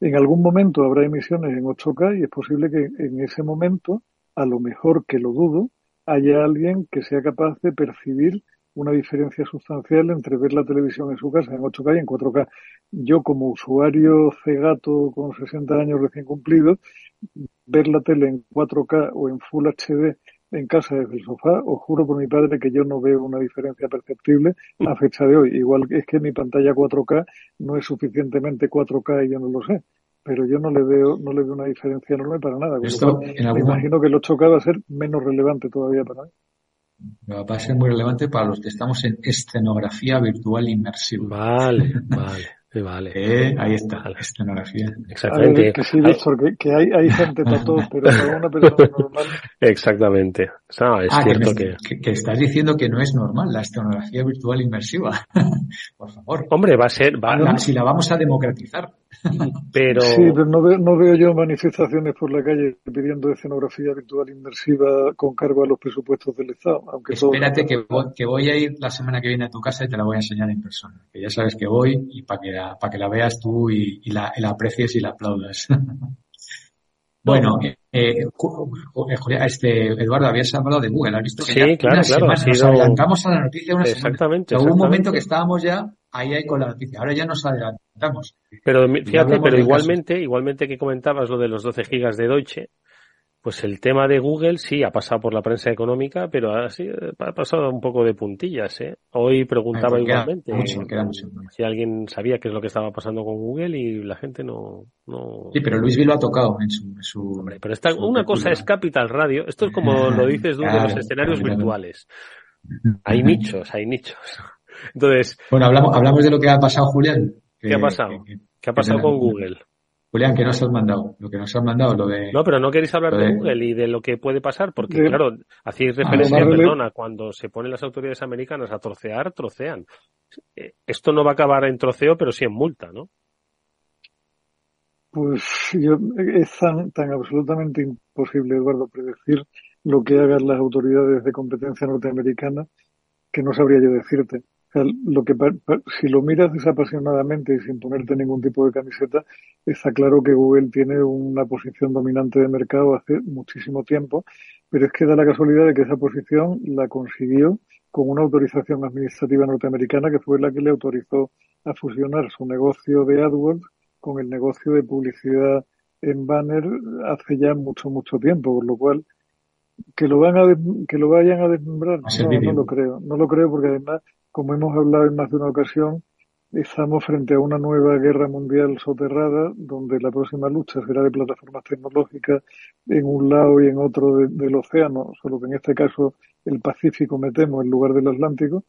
En algún momento habrá emisiones en 8K y es posible que en ese momento, a lo mejor que lo dudo, haya alguien que sea capaz de percibir una diferencia sustancial entre ver la televisión en su casa en 8K y en 4K. Yo como usuario cegato con 60 años recién cumplidos, ver la tele en 4K o en Full HD en casa desde el sofá, os juro por mi padre que yo no veo una diferencia perceptible a fecha de hoy. Igual es que mi pantalla 4K no es suficientemente 4K y yo no lo sé pero yo no le veo no le veo una diferencia enorme para nada. Esto, me imagino que el 8K va a ser menos relevante todavía para mí. Va a ser muy relevante para los que estamos en escenografía virtual inmersiva. Vale, vale. vale. Eh, ahí está, la escenografía. Exactamente. que sí, Víctor, que, hay, hay gente para todo, pero para una persona normal. Exactamente. es ah, cierto que, que... que, estás diciendo que no es normal la escenografía virtual inmersiva. Por favor. Hombre, va a ser. Va, si la vamos a democratizar. Pero... Sí, pero no veo, no veo yo manifestaciones por la calle pidiendo escenografía virtual inmersiva con cargo a los presupuestos del Estado. Aunque Espérate que, voy, que voy a ir la semana que viene a tu casa y te la voy a enseñar en persona. Que ya sabes que voy y para que, la, para que la veas tú y, y, la, la aprecies y la aplaudas. Bueno, eh, eh, este, Eduardo, habías hablado de Google, ¿has visto? Que sí, claro, claro. Nos adelantamos a la noticia una exactamente, Hubo un momento que estábamos ya ahí, ahí con la noticia. Ahora ya nos adelantamos. Pero fíjate, pero igualmente, igualmente que comentabas lo de los 12 gigas de Deutsche, pues el tema de Google sí ha pasado por la prensa económica, pero ha pasado un poco de puntillas. ¿eh? Hoy preguntaba igualmente si alguien sabía qué es lo que estaba pasando con Google y la gente no. no... Sí, pero Luis lo ha tocado en su. pero esta, una cosa es Capital Radio. Esto es como lo dices tú de los escenarios virtuales. Hay nichos, hay nichos. Entonces. Bueno, hablamos, hablamos de lo que ha pasado, Julián. ¿Qué ha pasado? ¿Qué ha pasado con Google? Julián, ¿qué nos has mandado? Lo que nos has mandado, lo de... No, pero no queréis hablar de, Google y de lo que puede pasar, porque claro, hacéis ah, referencia, perdona, cuando se ponen las autoridades americanas a trocear, trocean. Eh, esto no va a acabar en troceo, pero sí en multa, ¿no? Pues yo, es tan, tan absolutamente imposible, Eduardo, predecir lo que hagan las autoridades de competencia norteamericana que no sabría yo decirte lo que si lo miras desapasionadamente y sin ponerte ningún tipo de camiseta, está claro que Google tiene una posición dominante de mercado hace muchísimo tiempo, pero es que da la casualidad de que esa posición la consiguió con una autorización administrativa norteamericana que fue la que le autorizó a fusionar su negocio de AdWords con el negocio de publicidad en banner hace ya mucho, mucho tiempo, por lo cual que lo van a que lo vayan a desmembrar, no, no lo creo, no lo creo porque además como hemos hablado en más de una ocasión, estamos frente a una nueva guerra mundial soterrada, donde la próxima lucha será de plataformas tecnológicas en un lado y en otro del océano, solo que en este caso el Pacífico metemos en lugar del Atlántico,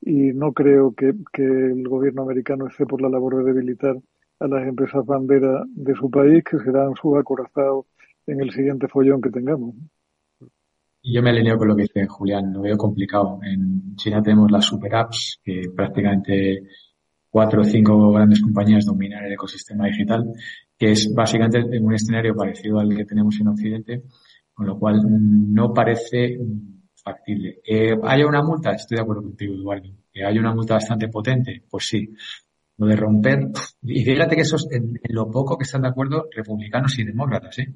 y no creo que, que el gobierno americano esté por la labor de debilitar a las empresas bandera de su país, que serán subacorazados en el siguiente follón que tengamos. Yo me alineo con lo que dice Julián, lo veo complicado. En China tenemos las super apps, que prácticamente cuatro o cinco grandes compañías dominan el ecosistema digital, que es básicamente un escenario parecido al que tenemos en Occidente, con lo cual no parece factible. ¿Que haya una multa? Estoy de acuerdo contigo, Eduardo. ¿Que haya una multa bastante potente? Pues sí. Lo de romper, y fíjate que eso es en, lo poco que están de acuerdo republicanos y demócratas, ¿eh?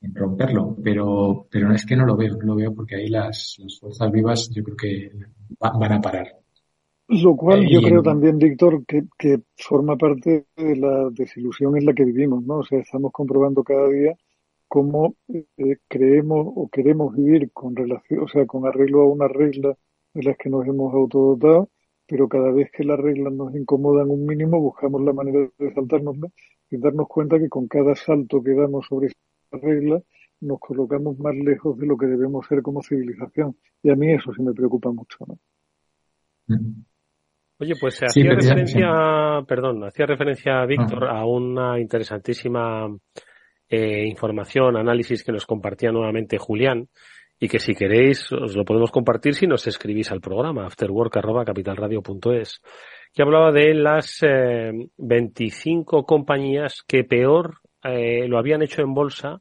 Romperlo, pero, pero es que no lo veo, no lo veo porque ahí las, fuerzas vivas yo creo que van a parar. Lo cual yo creo también, Víctor, que, que forma parte de la desilusión en la que vivimos, ¿no? O sea, estamos comprobando cada día cómo eh, creemos o queremos vivir con relación, o sea, con arreglo a una regla de las que nos hemos autodotado, pero cada vez que las reglas nos incomodan un mínimo, buscamos la manera de saltárnosla y darnos cuenta que con cada salto que damos sobre regla, nos colocamos más lejos de lo que debemos ser como civilización. Y a mí eso sí me preocupa mucho. ¿no? Oye, pues se hacía referencia, perdón, hacía referencia Víctor a una interesantísima eh, información, análisis que nos compartía nuevamente Julián y que si queréis os lo podemos compartir si nos escribís al programa afterwork@capitalradio.es que hablaba de las eh, 25 compañías que peor eh, lo habían hecho en bolsa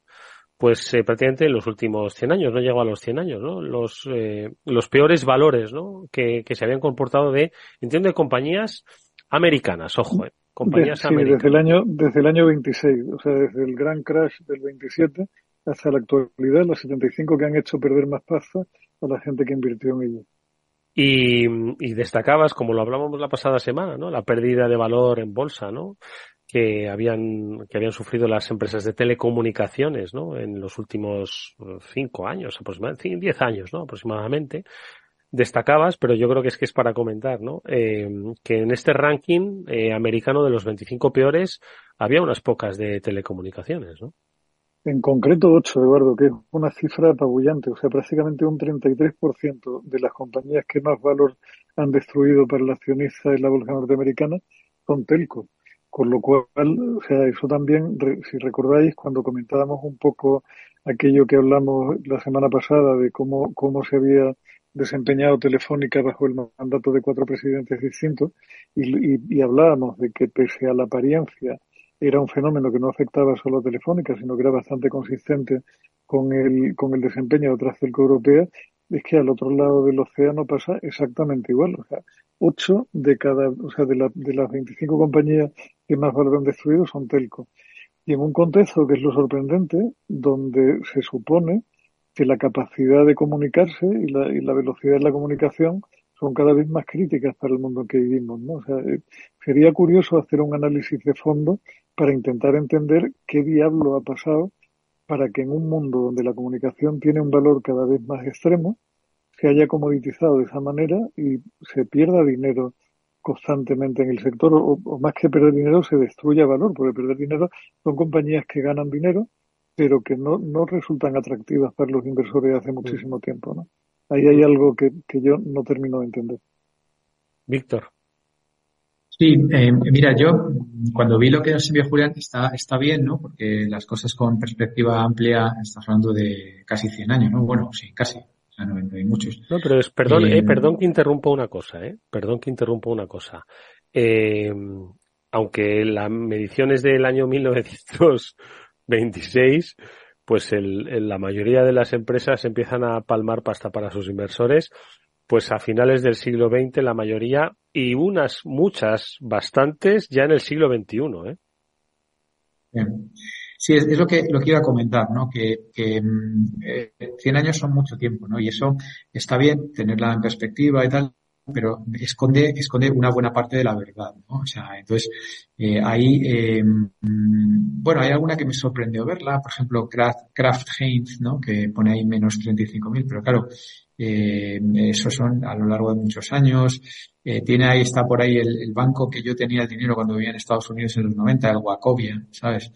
pues eh, prácticamente en los últimos 100 años, no llegó a los 100 años, ¿no? Los, eh, los peores valores, ¿no? Que, que se habían comportado de, entiendo, de compañías americanas, ojo, eh, compañías sí, americanas. desde el año, desde el año 26, o sea, desde el gran crash del 27 hasta la actualidad, los 75 que han hecho perder más pasta a la gente que invirtió en ellos. Y, y destacabas, como lo hablábamos la pasada semana, ¿no? La pérdida de valor en bolsa, ¿no? Que habían que habían sufrido las empresas de telecomunicaciones ¿no? en los últimos cinco años aproximadamente diez años ¿no? aproximadamente destacabas pero yo creo que es que es para comentar ¿no? Eh, que en este ranking eh, americano de los 25 peores había unas pocas de telecomunicaciones ¿no? En concreto ocho, Eduardo, que es una cifra apabullante. O sea, prácticamente un 33% de las compañías que más valor han destruido para el accionista en la bolsa norteamericana son telco. Con lo cual, o sea, eso también, si recordáis, cuando comentábamos un poco aquello que hablamos la semana pasada de cómo, cómo se había desempeñado Telefónica bajo el mandato de cuatro presidentes distintos, y, y, hablábamos de que pese a la apariencia era un fenómeno que no afectaba solo a Telefónica, sino que era bastante consistente con el, con el desempeño de otras telco europeas, es que al otro lado del océano pasa exactamente igual. O sea, ocho de cada, o sea, de, la, de las 25 compañías que más valor han destruido son telco. Y en un contexto que es lo sorprendente, donde se supone que la capacidad de comunicarse y la, y la velocidad de la comunicación son cada vez más críticas para el mundo en que vivimos, ¿no? O sea, eh, sería curioso hacer un análisis de fondo para intentar entender qué diablo ha pasado para que en un mundo donde la comunicación tiene un valor cada vez más extremo, se haya comoditizado de esa manera y se pierda dinero constantemente en el sector, o, o, más que perder dinero, se destruya valor, porque perder dinero son compañías que ganan dinero, pero que no, no resultan atractivas para los inversores hace muchísimo tiempo, ¿no? Ahí hay algo que, que yo no termino de entender. Víctor. Sí, eh, mira, yo cuando vi lo que nos envió Julián está, está bien, ¿no? Porque las cosas con perspectiva amplia, estás hablando de casi 100 años, ¿no? Bueno, sí, casi. O sea, no, no hay muchos. No, pero es, perdón, eh, eh, perdón que interrumpa una cosa, ¿eh? Perdón que interrumpa una cosa. Eh, aunque la medición es del año 1926, pues el, el, la mayoría de las empresas empiezan a palmar pasta para sus inversores, pues a finales del siglo XX la mayoría y unas muchas, bastantes ya en el siglo XXI, ¿eh? Sí, es, lo que lo que iba a comentar, ¿no? Que, que eh, 100 años son mucho tiempo, ¿no? Y eso está bien tenerla en perspectiva y tal, pero esconde, esconde una buena parte de la verdad, ¿no? O sea, entonces, eh, ahí, eh, bueno, hay alguna que me sorprendió verla, por ejemplo, Kraft, Kraft Heinz, ¿no? Que pone ahí menos 35.000, pero claro, eh, eso son a lo largo de muchos años. Eh, tiene ahí, está por ahí el, el, banco que yo tenía el dinero cuando vivía en Estados Unidos en los 90, el Wacovia, ¿sabes?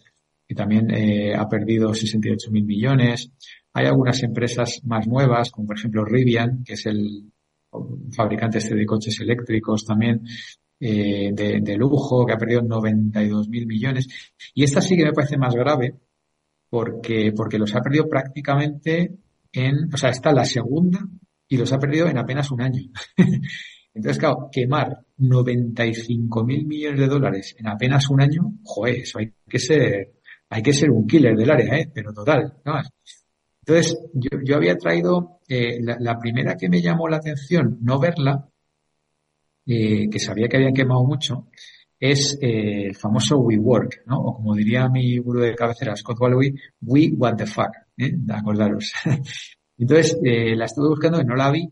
Que también eh, ha perdido 68 mil millones. Hay algunas empresas más nuevas, como por ejemplo Rivian, que es el fabricante este de coches eléctricos también, eh, de, de, lujo, que ha perdido 92 mil millones. Y esta sí que me parece más grave, porque, porque los ha perdido prácticamente en, o sea, está la segunda y los ha perdido en apenas un año. Entonces, claro, quemar 95 mil millones de dólares en apenas un año, joder, eso hay que ser, hay que ser un killer del área, ¿eh? Pero total, ¿no? Entonces, yo, yo había traído, eh, la, primera que me llamó la atención, no verla, eh, que sabía que habían quemado mucho, es eh, el famoso WeWork, ¿no? O como diría mi gurú de cabecera, Scott Galloway, We What the Fuck, ¿eh? Acordaros. Entonces, la estuve buscando y no la vi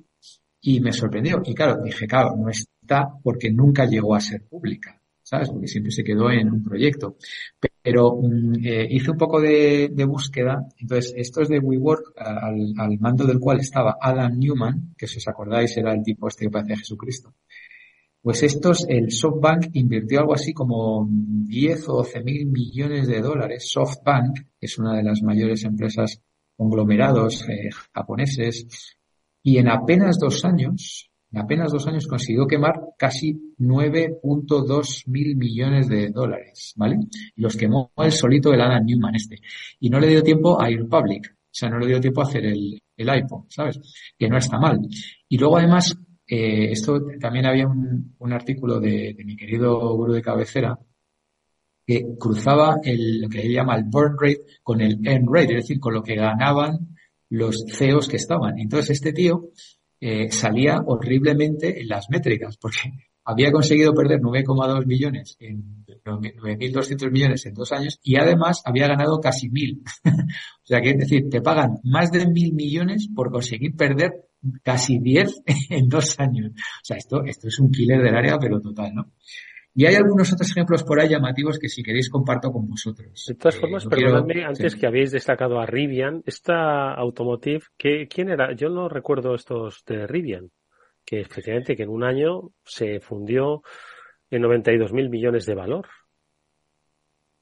y me sorprendió. Y claro, dije, claro, no está porque nunca llegó a ser pública, ¿sabes? Porque siempre se quedó en un proyecto. Pero eh, hice un poco de, de, búsqueda. Entonces, esto es de WeWork, al, al, mando del cual estaba Adam Newman, que si os acordáis era el tipo este que parecía Jesucristo. Pues estos, el SoftBank invirtió algo así como 10 o 12 mil millones de dólares. SoftBank, es una de las mayores empresas conglomerados eh, japoneses, y en apenas dos años, en apenas dos años consiguió quemar casi 9.2 mil millones de dólares, ¿vale? Y los quemó el solito el Adam Newman este. Y no le dio tiempo a ir public. O sea, no le dio tiempo a hacer el, el iPhone, ¿sabes? Que no está mal. Y luego además eh, esto también había un, un artículo de, mi querido gurú de cabecera, que cruzaba el, lo que se llama el burn rate con el earn rate, es decir, con lo que ganaban los CEOs que estaban. Entonces este tío eh, salía horriblemente en las métricas, porque había conseguido perder 9,2 millones en 9.200 millones en dos años y además había ganado casi mil. o sea, que es decir, te pagan más de mil millones por conseguir perder casi 10 en dos años. O sea, esto, esto es un killer del área, pero total, ¿no? Y hay algunos otros ejemplos por ahí llamativos que si queréis comparto con vosotros. De todas formas, eh, perdonadme, antes que habéis destacado a Rivian, esta Automotive, ¿qué, ¿quién era? Yo no recuerdo estos de Rivian, que efectivamente que en un año se fundió en 92 mil millones de valor.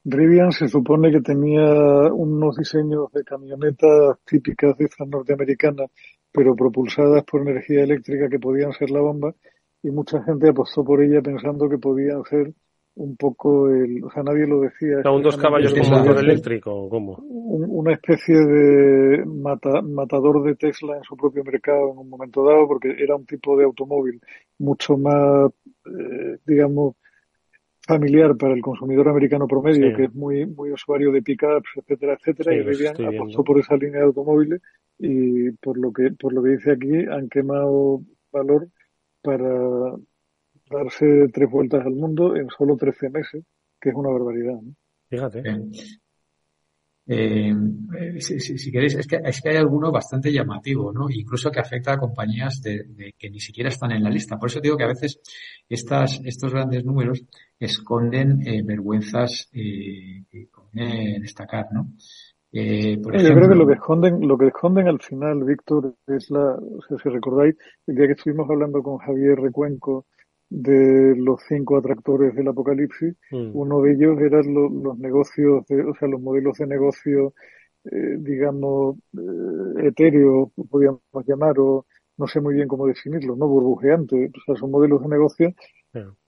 Rivian se supone que tenía unos diseños de camionetas típicas de estas norteamericanas, pero propulsadas por energía eléctrica que podían ser la bomba, y mucha gente apostó por ella pensando que podían ser un poco el, o sea, nadie lo decía. ¿Un dos caballos con motor eléctrico cómo? una especie de matador de Tesla en su propio mercado en un momento dado, porque era un tipo de automóvil mucho más, eh, digamos, familiar para el consumidor americano promedio, que es muy muy usuario de pickups, etcétera, etcétera, y Rivian apostó por esa línea de automóviles y por lo que por lo que dice aquí han quemado valor para darse tres vueltas al mundo en solo 13 meses, que es una barbaridad. Fíjate. Eh, eh, si, queréis, es que, es que hay alguno bastante llamativo, ¿no? Incluso que afecta a compañías de, que ni siquiera están en la lista. Por eso digo que a veces estas, estos grandes números esconden eh, vergüenzas que conviene destacar, ¿no? Por ejemplo, Yo creo que lo que esconden, lo que esconden al final, Víctor, es la, o sea, si recordáis, el día que estuvimos hablando con Javier Recuenco de los cinco atractores del apocalipsis. Mm. Uno de ellos eran los negocios, de, o sea, los modelos de negocio, eh, digamos, eh, etéreos, podríamos llamar, o no sé muy bien cómo definirlo, ¿no? Burbujeantes. O sea, son modelos de negocio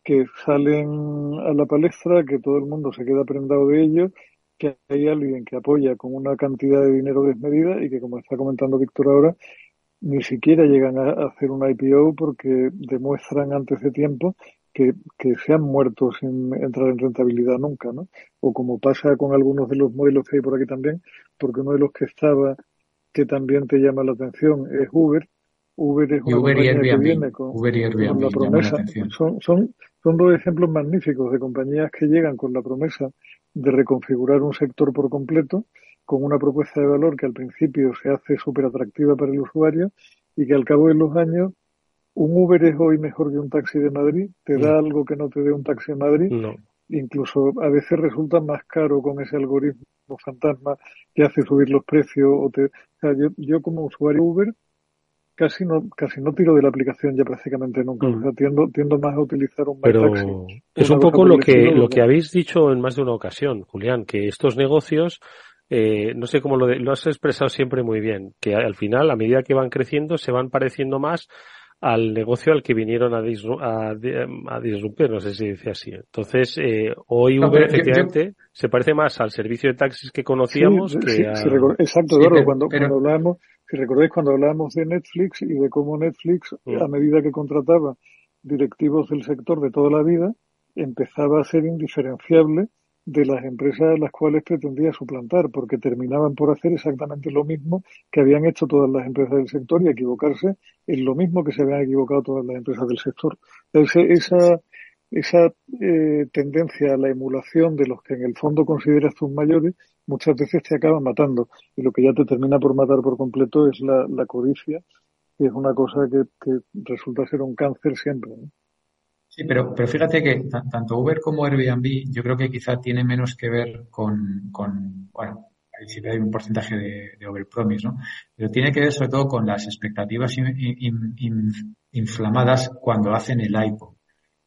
que salen a la palestra, que todo el mundo se queda prendado de ellos, que hay alguien que apoya con una cantidad de dinero desmedida y que, como está comentando Víctor ahora, ni siquiera llegan a hacer un IPO porque demuestran antes de tiempo que, que se han muerto sin entrar en rentabilidad nunca, ¿no? O como pasa con algunos de los modelos que hay por aquí también, porque uno de los que estaba que también te llama la atención es Uber. Uber es una Uber que viene con, la promesa. son, son, son dos ejemplos magníficos de compañías que llegan con la promesa de reconfigurar un sector por completo con una propuesta de valor que al principio se hace súper atractiva para el usuario y que al cabo de los años un Uber es hoy mejor que un taxi de Madrid, te da algo que no te dé un taxi de Madrid, incluso a veces resulta más caro con ese algoritmo fantasma que hace subir los precios. O te, o sea, yo, yo como usuario Uber casi no casi no tiro de la aplicación ya prácticamente nunca. O sea, tiendo, tiendo más a utilizar un Pero es un poco lo que, lo que habéis dicho en más de una ocasión, Julián, que estos negocios eh, no sé cómo lo, lo has expresado siempre muy bien, que al final, a medida que van creciendo, se van pareciendo más al negocio al que vinieron a, a, disrumpir, no sé si dice así. Entonces, eh, hoy Uber efectivamente se parece más al servicio de taxis que conocíamos que a... exacto, cuando, cuando hablábamos, si recordáis cuando hablábamos de Netflix y de cómo Netflix, mm. a medida que contrataba directivos del sector de toda la vida, empezaba a ser indiferenciable de las empresas a las cuales pretendía suplantar, porque terminaban por hacer exactamente lo mismo que habían hecho todas las empresas del sector y equivocarse en lo mismo que se habían equivocado todas las empresas del sector. esa, esa eh, tendencia a la emulación de los que en el fondo consideras tus mayores muchas veces te acaba matando y lo que ya te termina por matar por completo es la, la codicia, que es una cosa que, que resulta ser un cáncer siempre. ¿no? Sí, pero, pero fíjate que tanto Uber como Airbnb yo creo que quizá tiene menos que ver con, con bueno, siempre hay un porcentaje de, de overpromise, ¿no? Pero tiene que ver sobre todo con las expectativas inflamadas cuando hacen el iPhone.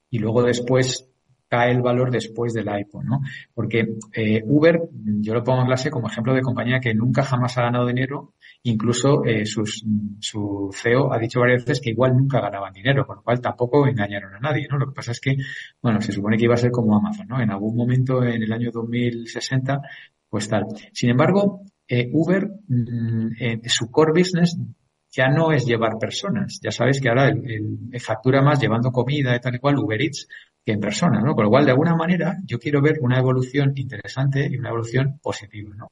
Y luego después cae el valor después del iPhone, ¿no? Porque eh, Uber, yo lo pongo en clase como ejemplo de compañía que nunca jamás ha ganado dinero, incluso eh, sus, su CEO ha dicho varias veces que igual nunca ganaban dinero, con lo cual tampoco engañaron a nadie, ¿no? Lo que pasa es que, bueno, se supone que iba a ser como Amazon, ¿no? En algún momento en el año 2060, pues tal. Sin embargo, eh, Uber, mm, su core business ya no es llevar personas. Ya sabes que ahora el, factura más llevando comida y tal y cual, Uber Eats, que en persona, ¿no? Con lo cual, de alguna manera, yo quiero ver una evolución interesante y una evolución positiva, ¿no?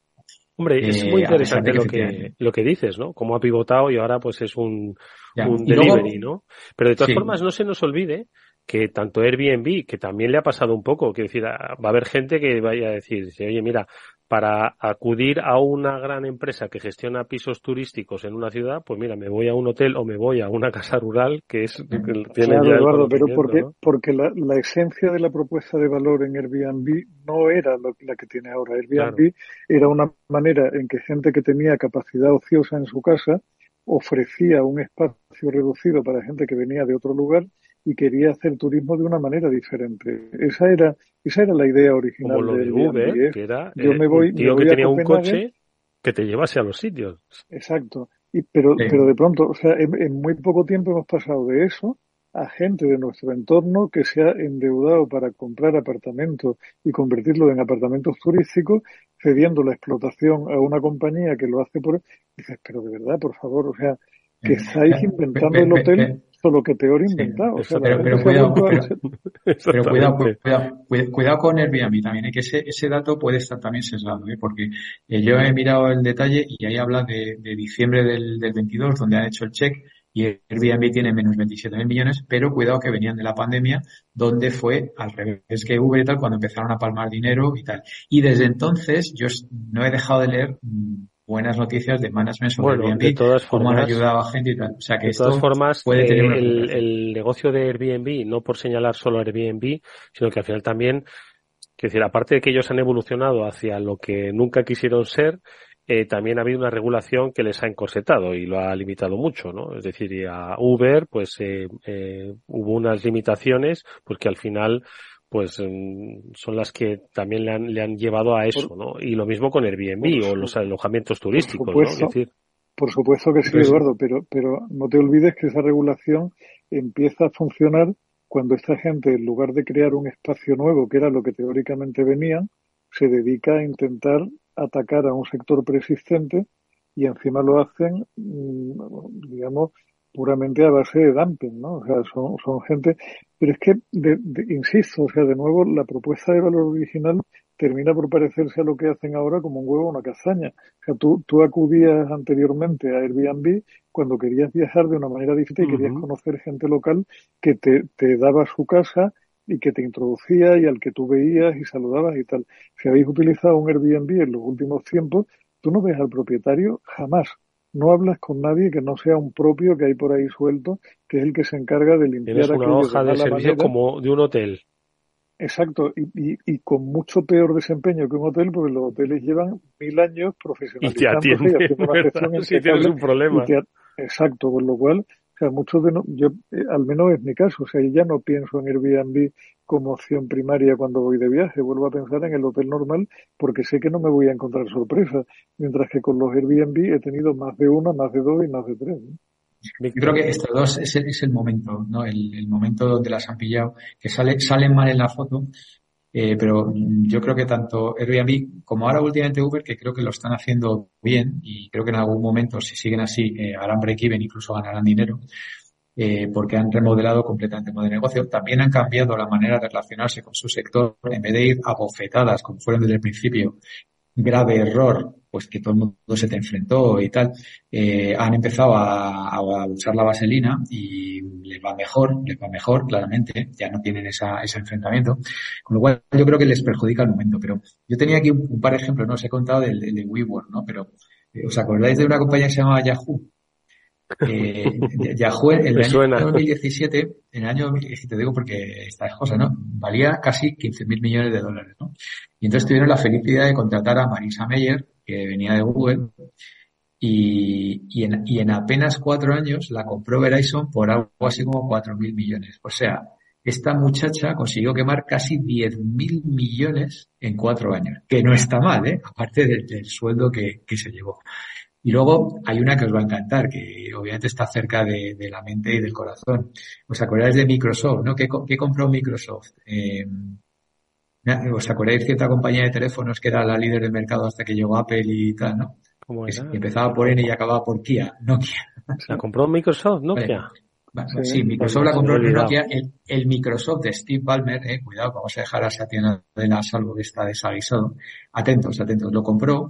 Hombre, es muy eh, interesante lo que, lo que dices, ¿no? Cómo ha pivotado y ahora pues es un, un delivery, ¿no? Pero de todas formas, no se nos olvide que tanto Airbnb, que también le ha pasado un poco, que decir, va a haber gente que vaya a decir, oye, mira, para acudir a una gran empresa que gestiona pisos turísticos en una ciudad, pues mira, me voy a un hotel o me voy a una casa rural que es que tiene claro, Eduardo, pero porque porque la, la, esencia de la propuesta de valor en Airbnb no era la que tiene ahora. Airbnb era una manera en que gente que tenía capacidad ociosa en su casa ofrecía un espacio reducido para gente que venía de otro lugar y quería hacer turismo de una manera diferente. Esa era esa era la idea original Como lo de, Uber, ¿eh? que era yo me voy, tío que tenía un coche que te llevase a los sitios. Exacto. Y, pero, pero de pronto, o sea, en, muy poco tiempo hemos pasado de eso a gente de nuestro entorno que se ha endeudado para comprar apartamentos y convertirlo en apartamentos turísticos, cediendo la explotación a una compañía que lo hace por... dices, pero de verdad, por favor, o sea, que estáis inventando el hotel solo que peor inventado. pero, cuidado, cuidado, cuidado, con Airbnb también, ¿eh? que ese, ese dato puede estar también sesgado, ¿eh? porque eh, yo he mirado el detalle y ahí habla de, diciembre del, del 22, donde han hecho el check, y Airbnb tiene menos 27 mil millones, pero cuidado que venían de la pandemia, donde fue al revés que Uber y tal, cuando empezaron a palmar dinero y tal. Y desde entonces yo no he dejado de leer mm, buenas noticias de management sobre bueno, Airbnb, de todas formas, cómo han ayudado a gente y tal. O sea que de todas formas, puede tener el, el, negocio de Airbnb, no por señalar solo Airbnb, sino que al final también, que decir, aparte de que ellos han evolucionado hacia lo que nunca quisieron ser, eh, también ha habido una regulación que les ha encorsetado y lo ha limitado mucho, ¿no? Es decir, a Uber, pues eh, eh, hubo unas limitaciones, porque al final pues mm, son las que también le han, le han llevado a eso, ¿no? Y lo mismo con Airbnb o los alojamientos turísticos, por supuesto, ¿no? por supuesto que sí, Eduardo, pero, pero no te olvides que esa regulación empieza a funcionar cuando esta gente, en lugar de crear un espacio nuevo, que era lo que teóricamente venían, se dedica a intentar atacar a un sector persistente y encima lo hacen, mm, digamos, puramente a base de dumping, ¿no? O sea, son, son gente, pero es que, de, insisto, o sea, de nuevo, la propuesta de valor original termina por parecerse a lo que hacen ahora como un huevo o una castaña. O sea, tú, tú acudías anteriormente a Airbnb cuando querías viajar de una manera y querías conocer gente local que te, te daba su casa y que te introducía y al que tú veías y saludabas y tal. Si habéis utilizado un Airbnb en los últimos tiempos, tú no ves al propietario jamás no hablas con nadie que no sea un propio que hay por ahí suelto, que es el que se encarga de limpiar Tienes una hoja de, servicio como de un hotel. Exacto, y, y, con mucho peor desempeño que un hotel, porque los hoteles llevan mil años profesionalizándose y, te atienden, si tienes un problema. exacto, con lo cual sea, muchos de no, yo, eh, al menos es mi caso, o sea, ya no pienso en Airbnb como opción primaria cuando voy de viaje, vuelvo a pensar en el hotel normal porque sé que no me voy a encontrar sorpresa, mientras que con los Airbnb he tenido más de uno, más de dos y más de tres. Yo creo que estos dos es el, es el momento, ¿no? El, el, momento donde las han pillado, que sale, salen mal en la foto, eh, pero yo creo que tanto Airbnb como ahora últimamente Uber, que creo que lo están haciendo bien y creo que en algún momento, si siguen así, eh, harán break-even, incluso ganarán dinero, eh, porque han remodelado completamente el modelo de negocio. También han cambiado la manera de relacionarse con su sector. En vez de ir a bofetadas, como fueron desde el principio, grave error, pues que todo el mundo se te enfrentó y tal, eh, han empezado a, a, usar la vaselina y les va mejor, les va mejor, claramente, ya no tienen esa, ese enfrentamiento, con lo cual yo creo que les perjudica el momento, pero yo tenía aquí un, par de ejemplos, no os he contado del, de WeWork, ¿no? Pero, eh, ¿os acordáis de una compañía que se llamaba Yahoo? Eh, Yahoo en el año 2017, en el año 2017 digo porque esta es cosa, ¿no? Valía casi 15 mil millones de dólares, ¿no? Y entonces tuvieron la felicidad de contratar a Marisa Meyer, que venía de Google, y, y, en, y en apenas cuatro años la compró Verizon por algo así como cuatro mil millones. O sea, esta muchacha consiguió quemar casi diez mil millones en cuatro años, que no está mal, ¿eh? aparte del, sueldo que, que, se llevó. Y luego hay una que os va a encantar, que obviamente está cerca de, de la mente y del corazón. ¿Os acordáis de Microsoft? ¿no? ¿Qué, qué compró Microsoft? Eh, ¿Os acordáis de cierta compañía de teléfonos que era la líder del mercado hasta que llegó Apple y tal, ¿no? Que empezaba por N y acababa por Kia, Nokia. La compró Microsoft, Nokia. Sí, Microsoft la compró Nokia. El, Microsoft de Steve Ballmer, eh, cuidado, vamos a dejar a Satya Nadella salvo que está desaguisado. Atentos, atentos. Lo compró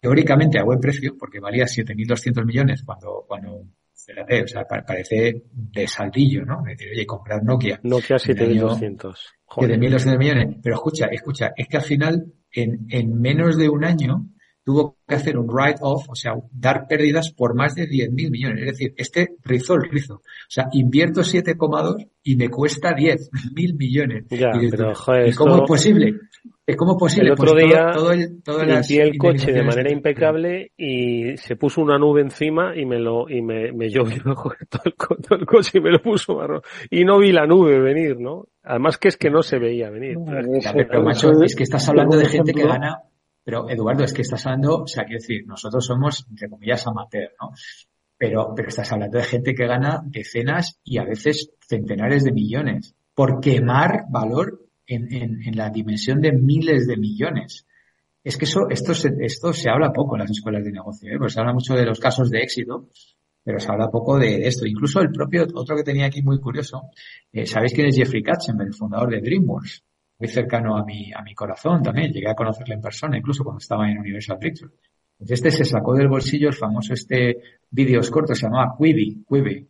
teóricamente a buen precio, porque valía 7.200 millones cuando, cuando, o sea, parece de saldillo, ¿no? decir, oye, comprar Nokia. Nokia 7.200. 7.200 millones. Pero escucha, escucha, es que al final, en, en menos de un año, tuvo que hacer un write-off, o sea, dar pérdidas por más de 10.000 millones. Es decir, este rizó el rizo. O sea, invierto 7,2 y me cuesta 10.000 millones. Ya, y, pero, joder, ¿Cómo es posible? ¿Es como posible? El otro pues día todo, el, todo el coche de manera impecable y se puso una nube encima y me lo y me, me llovió todo el, todo el coche y me lo puso marrón. Y no vi la nube venir, ¿no? Además que es que no se veía venir. pero macho, es que estás hablando de gente que gana pero Eduardo, es que estás hablando, o sea, quiero decir, nosotros somos, entre comillas, amateur, ¿no? Pero, pero estás hablando de gente que gana decenas y a veces centenares de millones por quemar valor en, en, en la dimensión de miles de millones. Es que eso, esto se, esto se habla poco en las escuelas de negocio, ¿eh? Pues se habla mucho de los casos de éxito, pero se habla poco de esto. Incluso el propio, otro que tenía aquí muy curioso, eh, ¿sabéis quién es Jeffrey Katzenberg, el fundador de DreamWorks? muy cercano a mi, a mi corazón también. Llegué a conocerle en persona, incluso cuando estaba en Universal Pictures. Este se sacó del bolsillo el famoso este vídeos cortos, se llamaba Quibi, Quibi.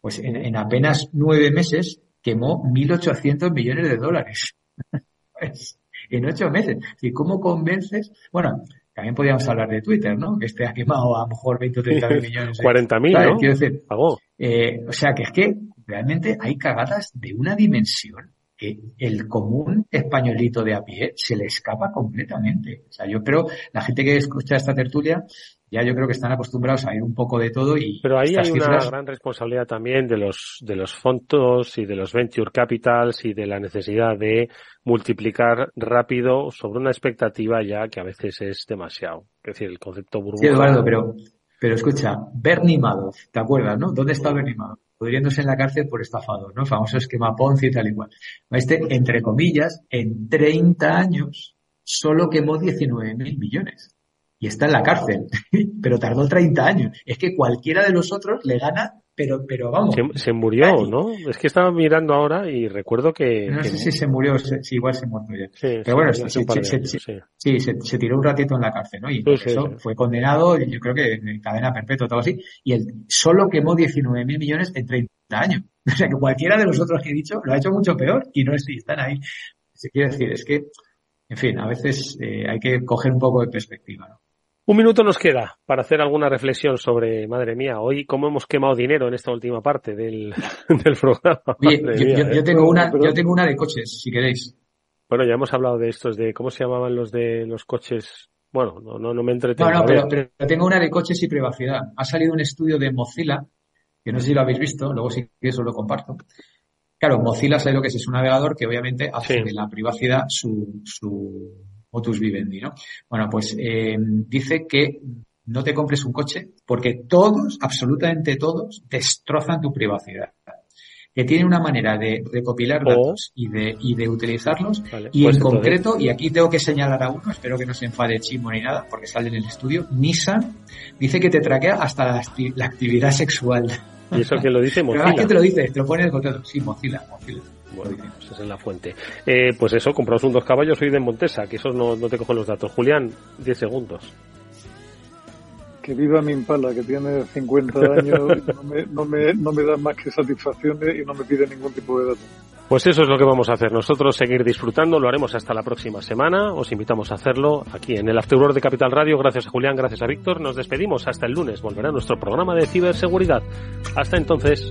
Pues en apenas nueve meses quemó 1.800 millones de dólares. Pues, en ocho meses. ¿Y cómo convences? Bueno, también podríamos hablar de Twitter, ¿no? Que este ha quemado a lo mejor 20 o 30 millones. 40.000, ¿no? Quiero decir, eh, o sea, que es que realmente hay cagadas de una dimensión que el común españolito de a pie se le escapa completamente. O sea, yo creo, la gente que escucha esta tertulia, ya yo creo que están acostumbrados a ir un poco de todo y... Pero ahí hay una gran responsabilidad también de los, de los fondos y de los venture capitals y de la necesidad de multiplicar rápido sobre una expectativa ya que a veces es demasiado. Es decir, el concepto burbuja... Sí, Eduardo, pero, pero escucha, Bernie Madoff, ¿te acuerdas, no? ¿Dónde está Bernie Madoff? pudriéndose en la cárcel por estafador, ¿no? El famoso esquema Ponzi y tal y cual. Este, entre comillas, en 30 años solo quemó 19 mil millones. Y está en la cárcel. Pero tardó 30 años. Es que cualquiera de los otros le gana pero, pero vamos. Se, murió, ¿no? Es que estaba mirando ahora y recuerdo que. No sé si se murió, si igual se murió ya. pero bueno, sí, se, tiró un ratito en la cárcel, ¿no? Y eso fue condenado, yo creo que en cadena perpetua todo así. Y él solo quemó 19 mil millones en 30 años. O sea que cualquiera de los otros que he dicho lo ha hecho mucho peor y no están ahí. Se quiere decir, es que, en fin, a veces eh, hay que coger un poco de perspectiva, ¿no? Un minuto nos queda para hacer alguna reflexión sobre, madre mía, hoy cómo hemos quemado dinero en esta última parte del, del programa. ¿eh? yo, tengo una, yo tengo una de coches, si queréis. Bueno, ya hemos hablado de estos, de cómo se llamaban los de los coches. Bueno, no, no, no me entretengo. No, no, pero, pero, tengo una de coches y privacidad. Ha salido un estudio de Mozilla, que no sé si lo habéis visto, luego si eso lo comparto. Claro, Mozilla, sabe lo que es? Es un navegador que obviamente hace de la privacidad su, su Motus Vivendi, ¿no? Bueno, pues eh, dice que no te compres un coche porque todos, absolutamente todos, destrozan tu privacidad. Que tiene una manera de recopilar oh. datos y de, y de utilizarlos. y pues en concreto, y aquí tengo que señalar a uno, espero que no se enfade Chimo ni nada, porque sale en el estudio, Nissan dice que te traquea hasta la, actividad sexual. ¿Y eso que lo dice Mozilla? ¿Quién te lo dice? Te lo pone en el contrato. Sí, Mozilla, Mozilla. Bueno, pues esa es la fuente. Eh, pues eso, compraos un dos caballos, soy de Montesa, que esos no, no te cogen los datos. Julián, 10 segundos. Que viva mi impala, que tiene 50 años, no, me, no, me, no me da más que satisfacciones y no me pide ningún tipo de datos. Pues eso es lo que vamos a hacer nosotros, seguir disfrutando, lo haremos hasta la próxima semana, os invitamos a hacerlo aquí en el Afterworld de Capital Radio, gracias a Julián, gracias a Víctor, nos despedimos hasta el lunes, volverá nuestro programa de ciberseguridad. Hasta entonces.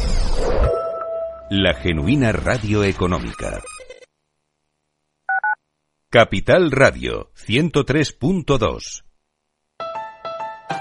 La genuina radio económica. Capital Radio 103.2.